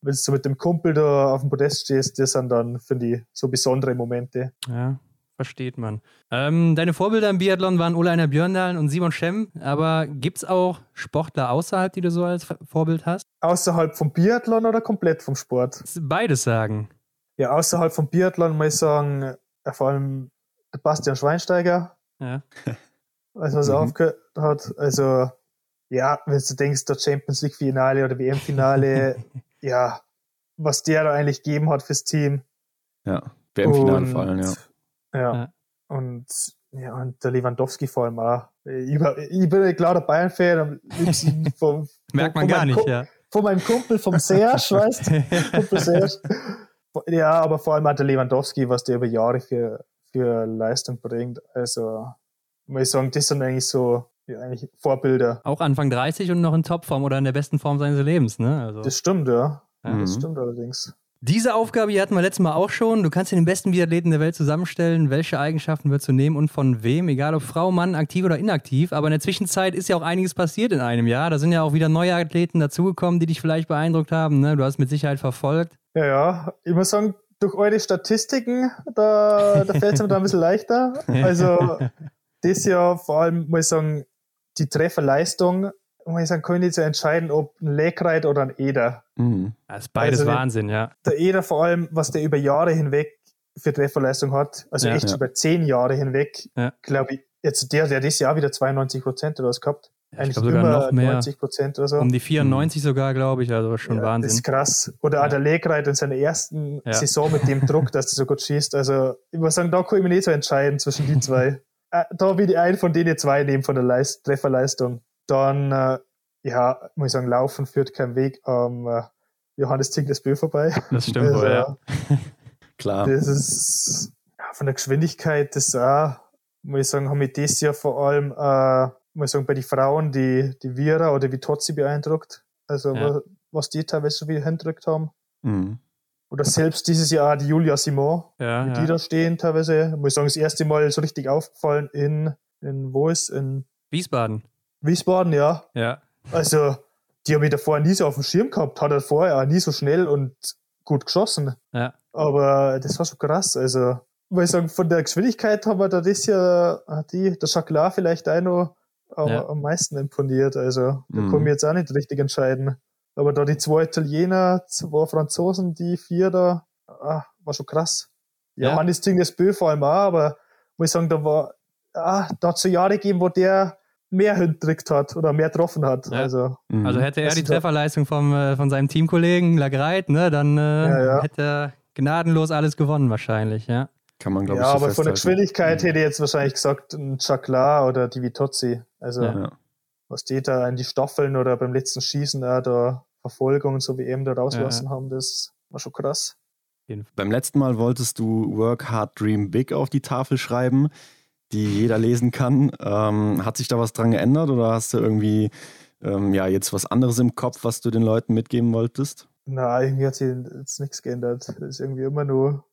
wenn du mit dem Kumpel da auf dem Podest stehst, das sind dann, finde ich, so besondere Momente. Ja, versteht man. Ähm, deine Vorbilder im Biathlon waren Oleiner Björndalen und Simon Schemm, aber gibt es auch Sportler außerhalb, die du so als Vorbild hast? Außerhalb vom Biathlon oder komplett vom Sport? Beides sagen. Ja, außerhalb vom Biathlon muss ich sagen, vor allem Bastian Schweinsteiger. Ja. Als was er mhm. aufgehört hat. Also, ja, wenn du denkst, der Champions League Finale oder WM Finale, <laughs> ja, was der da eigentlich gegeben hat fürs Team. Ja, WM-Finale vor allem, ja. ja. ja. Und ja, und der Lewandowski vor allem auch. Ich, ich bin ein klarer Bayern-Fan, am liebsten <laughs> vom, Merkt man gar nicht, Kumpel, ja. Von meinem Kumpel, vom Serge, <laughs> weißt du? Kumpel Serge. Ja, aber vor allem auch der Lewandowski, was der über Jahre für, für Leistung bringt. Also, muss ich sagen, das sind eigentlich so ja, eigentlich Vorbilder. Auch Anfang 30 und noch in Topform oder in der besten Form seines Lebens, ne? Also. Das stimmt, ja. ja. Das mhm. stimmt allerdings. Diese Aufgabe hier hatten wir letztes Mal auch schon. Du kannst dir den besten Biathleten der Welt zusammenstellen. Welche Eigenschaften würdest du nehmen und von wem? Egal ob Frau, Mann, aktiv oder inaktiv. Aber in der Zwischenzeit ist ja auch einiges passiert in einem Jahr. Da sind ja auch wieder neue Athleten dazugekommen, die dich vielleicht beeindruckt haben. Ne? Du hast mit Sicherheit verfolgt. Ja, ja. Ich muss sagen, durch eure Statistiken, da, da fällt es mir da ein bisschen leichter. <laughs> Also, das Jahr vor allem, muss ich sagen, die Trefferleistung muss ich sagen, kann ich nicht so entscheiden, ob ein Legreit oder ein Eder. Mhm. Das ist beides also Wahnsinn, ja. Der Eder vor allem, was der über Jahre hinweg für Trefferleistung hat, also ja, echt ja. über zehn Jahre hinweg, ja. glaube ich, jetzt der, der dieses Jahr wieder 92 Prozent oder was gehabt. Ja, ich glaube sogar noch mehr. 90 Prozent oder so. Um die 94 mhm. sogar, glaube ich, also schon Wahnsinn. Das ist krass. Oder auch der Legreit in seiner ersten Saison mit dem Druck, dass der so gut schießt. Also, ich muss sagen, da kann ich mich nicht so entscheiden zwischen die zwei. <laughs> Äh, da will ich einen von denen zwei nehmen von der Leist Trefferleistung. Dann, äh, ja, muss ich sagen, Laufen führt kein Weg am äh, Johannes Tingles-Bö vorbei. Das stimmt also, wohl, ja. <laughs> Klar. Das ist ja, von der Geschwindigkeit, das auch, muss ich sagen, haben mich das Jahr vor allem, äh, muss ich sagen, bei den Frauen, die, die Vira oder Vitozzi beeindruckt. Also, ja. was, was die teilweise so viel hindrückt haben. Mhm. Oder selbst dieses Jahr die Julia Simon, ja, wie die da stehen teilweise. Muss ich sagen, das erste Mal so richtig aufgefallen in, in wo ist? In Wiesbaden. Wiesbaden, ja. Ja. Also, die habe ich davor nie so auf dem Schirm gehabt, hat er vorher auch nie so schnell und gut geschossen. Ja. Aber das war schon krass. Also, muss ich sagen, von der Geschwindigkeit haben wir da das Jahr, die, der Jacqueline vielleicht auch noch ja. am meisten imponiert. Also, da mhm. kann ich jetzt auch nicht richtig entscheiden. Aber da die zwei Italiener, zwei Franzosen, die vier da, ah, war schon krass. Ja, ja. Hannes Ding das Bö vor allem auch, aber muss ich sagen, da war, ah, da hat es so Jahre gegeben, wo der mehr hingekriegt hat oder mehr getroffen hat. Ja. Also, mhm. also hätte er die Trefferleistung vom, äh, von seinem Teamkollegen Lagreit, ne, dann äh, ja, ja. hätte er gnadenlos alles gewonnen wahrscheinlich, ja. Kann man, glaube ich, Ja, so aber von der Geschwindigkeit mhm. hätte ich jetzt wahrscheinlich gesagt ein Chakla oder die Vitozzi. Also was die da in die Staffeln oder beim letzten Schießen da, da Verfolgung so wie eben da rauslassen haben, das war schon krass. Beim letzten Mal wolltest du Work Hard, Dream Big auf die Tafel schreiben die jeder lesen kann. Ähm, hat sich da was dran geändert oder hast du irgendwie ähm, ja, jetzt was anderes im Kopf, was du den Leuten mitgeben wolltest? Na, irgendwie hat sich jetzt nichts geändert. Das ist irgendwie immer nur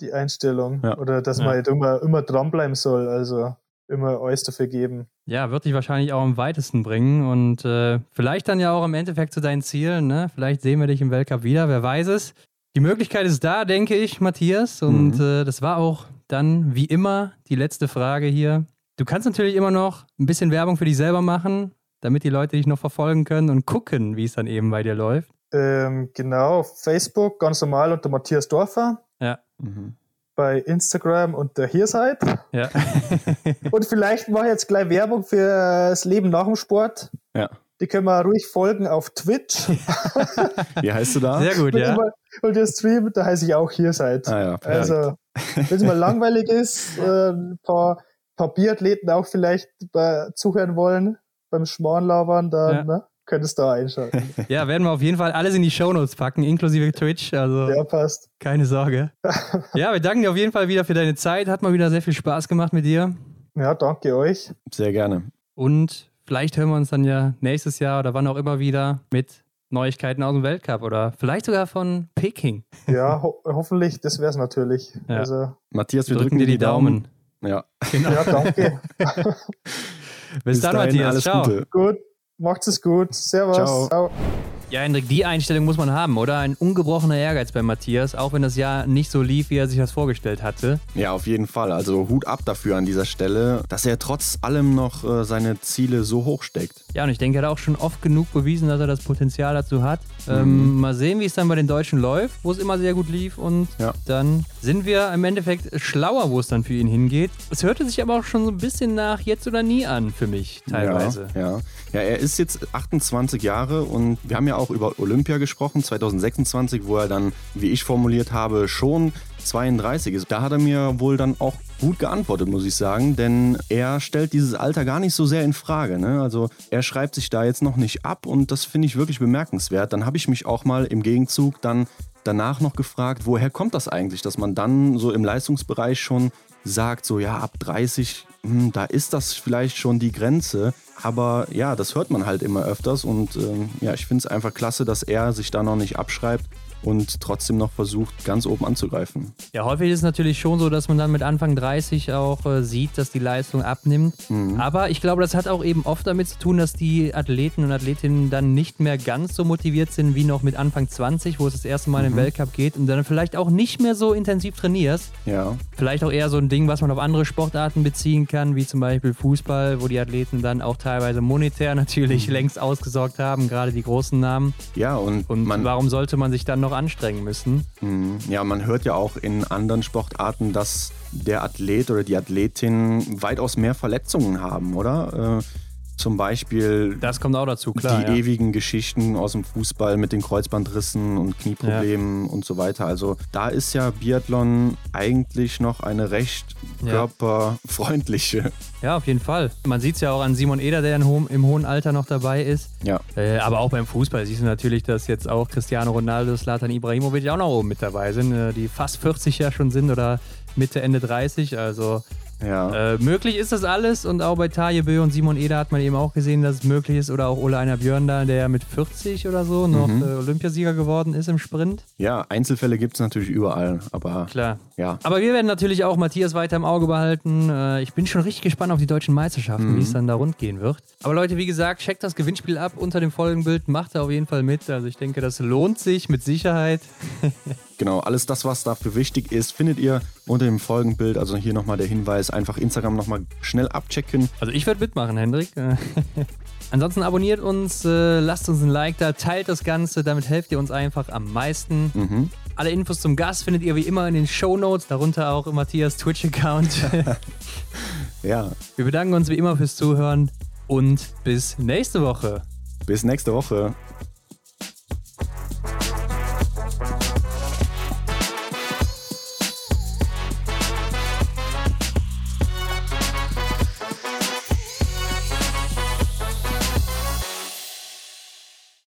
die Einstellung. Ja. Oder dass ja. man halt immer, immer dranbleiben soll. Also immer alles dafür geben. Ja, wird dich wahrscheinlich auch am weitesten bringen und äh, vielleicht dann ja auch im Endeffekt zu deinen Zielen. Ne? Vielleicht sehen wir dich im Weltcup wieder, wer weiß es. Die Möglichkeit ist da, denke ich, Matthias. Und mhm. äh, das war auch dann, wie immer, die letzte Frage hier. Du kannst natürlich immer noch ein bisschen Werbung für dich selber machen, damit die Leute dich noch verfolgen können und gucken, wie es dann eben bei dir läuft. Ähm, genau, Facebook ganz normal unter Matthias Dorfer. Ja. Mhm. Bei Instagram unter hier seid. Ja. <laughs> und vielleicht mache ich jetzt gleich Werbung für das Leben nach dem Sport. Ja. Die können wir ruhig folgen auf Twitch. <laughs> Wie heißt du da? Sehr gut, ja. und der Stream, da heiße ich auch hier seid. Ah, ja, also, wenn es mal langweilig <laughs> ist, äh, ein paar, paar Biathleten auch vielleicht bei, zuhören wollen beim Schmarrnlabern, dann ja. ne, könntest du da einschalten. <laughs> Ja, werden wir auf jeden Fall alles in die Shownotes packen, inklusive Twitch. Also ja, passt. Keine Sorge. <laughs> ja, wir danken dir auf jeden Fall wieder für deine Zeit. Hat mal wieder sehr viel Spaß gemacht mit dir. Ja, danke euch. Sehr gerne. Und vielleicht hören wir uns dann ja nächstes Jahr oder wann auch immer wieder mit Neuigkeiten aus dem Weltcup oder vielleicht sogar von Peking. Ja, ho hoffentlich, das wäre es natürlich. Ja. Also, Matthias, wir drücken, drücken dir die Daumen. Daumen. Ja. Genau. ja, danke. <laughs> Bis, Bis dann, Matthias. Alles Ciao. Gute. Gut, macht's es gut. Servus. Ciao. Ciao. Ja, Hendrik, die Einstellung muss man haben, oder? Ein ungebrochener Ehrgeiz bei Matthias, auch wenn das Jahr nicht so lief, wie er sich das vorgestellt hatte. Ja, auf jeden Fall. Also Hut ab dafür an dieser Stelle, dass er trotz allem noch äh, seine Ziele so hoch steckt. Ja, und ich denke, er hat auch schon oft genug bewiesen, dass er das Potenzial dazu hat. Ähm, mhm. mal sehen, wie es dann bei den Deutschen läuft, wo es immer sehr gut lief. Und ja. dann sind wir im Endeffekt schlauer, wo es dann für ihn hingeht. Es hörte sich aber auch schon so ein bisschen nach jetzt oder nie an für mich teilweise. Ja, ja. Ja er ist jetzt 28 Jahre und wir haben ja auch über Olympia gesprochen, 2026, wo er dann, wie ich formuliert habe, schon 32 ist. Da hat er mir wohl dann auch gut geantwortet, muss ich sagen, denn er stellt dieses Alter gar nicht so sehr in Frage. Ne? Also er schreibt sich da jetzt noch nicht ab und das finde ich wirklich bemerkenswert. Dann habe ich mich auch mal im Gegenzug dann danach noch gefragt, woher kommt das eigentlich, dass man dann so im Leistungsbereich schon sagt, so ja, ab 30, hm, da ist das vielleicht schon die Grenze. Aber ja, das hört man halt immer öfters und äh, ja, ich finde es einfach klasse, dass er sich da noch nicht abschreibt und trotzdem noch versucht, ganz oben anzugreifen. Ja, häufig ist es natürlich schon so, dass man dann mit Anfang 30 auch äh, sieht, dass die Leistung abnimmt. Mhm. Aber ich glaube, das hat auch eben oft damit zu tun, dass die Athleten und Athletinnen dann nicht mehr ganz so motiviert sind wie noch mit Anfang 20, wo es das erste Mal mhm. im Weltcup geht und dann vielleicht auch nicht mehr so intensiv trainierst. Ja. Vielleicht auch eher so ein Ding, was man auf andere Sportarten beziehen kann, wie zum Beispiel Fußball, wo die Athleten dann auch teilweise monetär <laughs> natürlich mhm. längst ausgesorgt haben, gerade die großen Namen. Ja, und, und warum sollte man sich dann noch anstrengen müssen? Mhm. Ja, man hört ja auch in anderen Sportarten, dass der Athlet oder die Athletin weitaus mehr Verletzungen haben, oder? Äh, zum Beispiel. Das kommt auch dazu, klar. Die ja. ewigen Geschichten aus dem Fußball mit den Kreuzbandrissen und Knieproblemen ja. und so weiter. Also da ist ja Biathlon eigentlich noch eine recht körperfreundliche. Ja, auf jeden Fall. Man sieht es ja auch an Simon Eder, der hohem, im hohen Alter noch dabei ist. Ja. Äh, aber auch beim Fußball siehst du natürlich, dass jetzt auch Cristiano Ronaldo, Slatan Ibrahimovic auch noch oben mit dabei sind, äh, die fast 40 ja schon sind oder Mitte, Ende 30. Also ja. Äh, möglich ist das alles und auch bei Taje Bö und Simon Eder hat man eben auch gesehen, dass es möglich ist. Oder auch Ole Einer Björn da, der ja mit 40 oder so noch mhm. äh, Olympiasieger geworden ist im Sprint. Ja, Einzelfälle gibt es natürlich überall, aber. Klar. Ja. Aber wir werden natürlich auch Matthias weiter im Auge behalten. Äh, ich bin schon richtig gespannt auf die deutschen Meisterschaften, mhm. wie es dann da rund gehen wird. Aber Leute, wie gesagt, checkt das Gewinnspiel ab unter dem Folgenbild, macht da auf jeden Fall mit. Also ich denke, das lohnt sich mit Sicherheit. <laughs> Genau, alles das, was dafür wichtig ist, findet ihr unter dem Folgenbild. Also hier nochmal der Hinweis, einfach Instagram nochmal schnell abchecken. Also ich werde mitmachen, Hendrik. <laughs> Ansonsten abonniert uns, äh, lasst uns ein Like da, teilt das Ganze, damit helft ihr uns einfach am meisten. Mhm. Alle Infos zum Gast findet ihr wie immer in den Show Notes, darunter auch Matthias Twitch-Account. <laughs> ja. Wir bedanken uns wie immer fürs Zuhören und bis nächste Woche. Bis nächste Woche.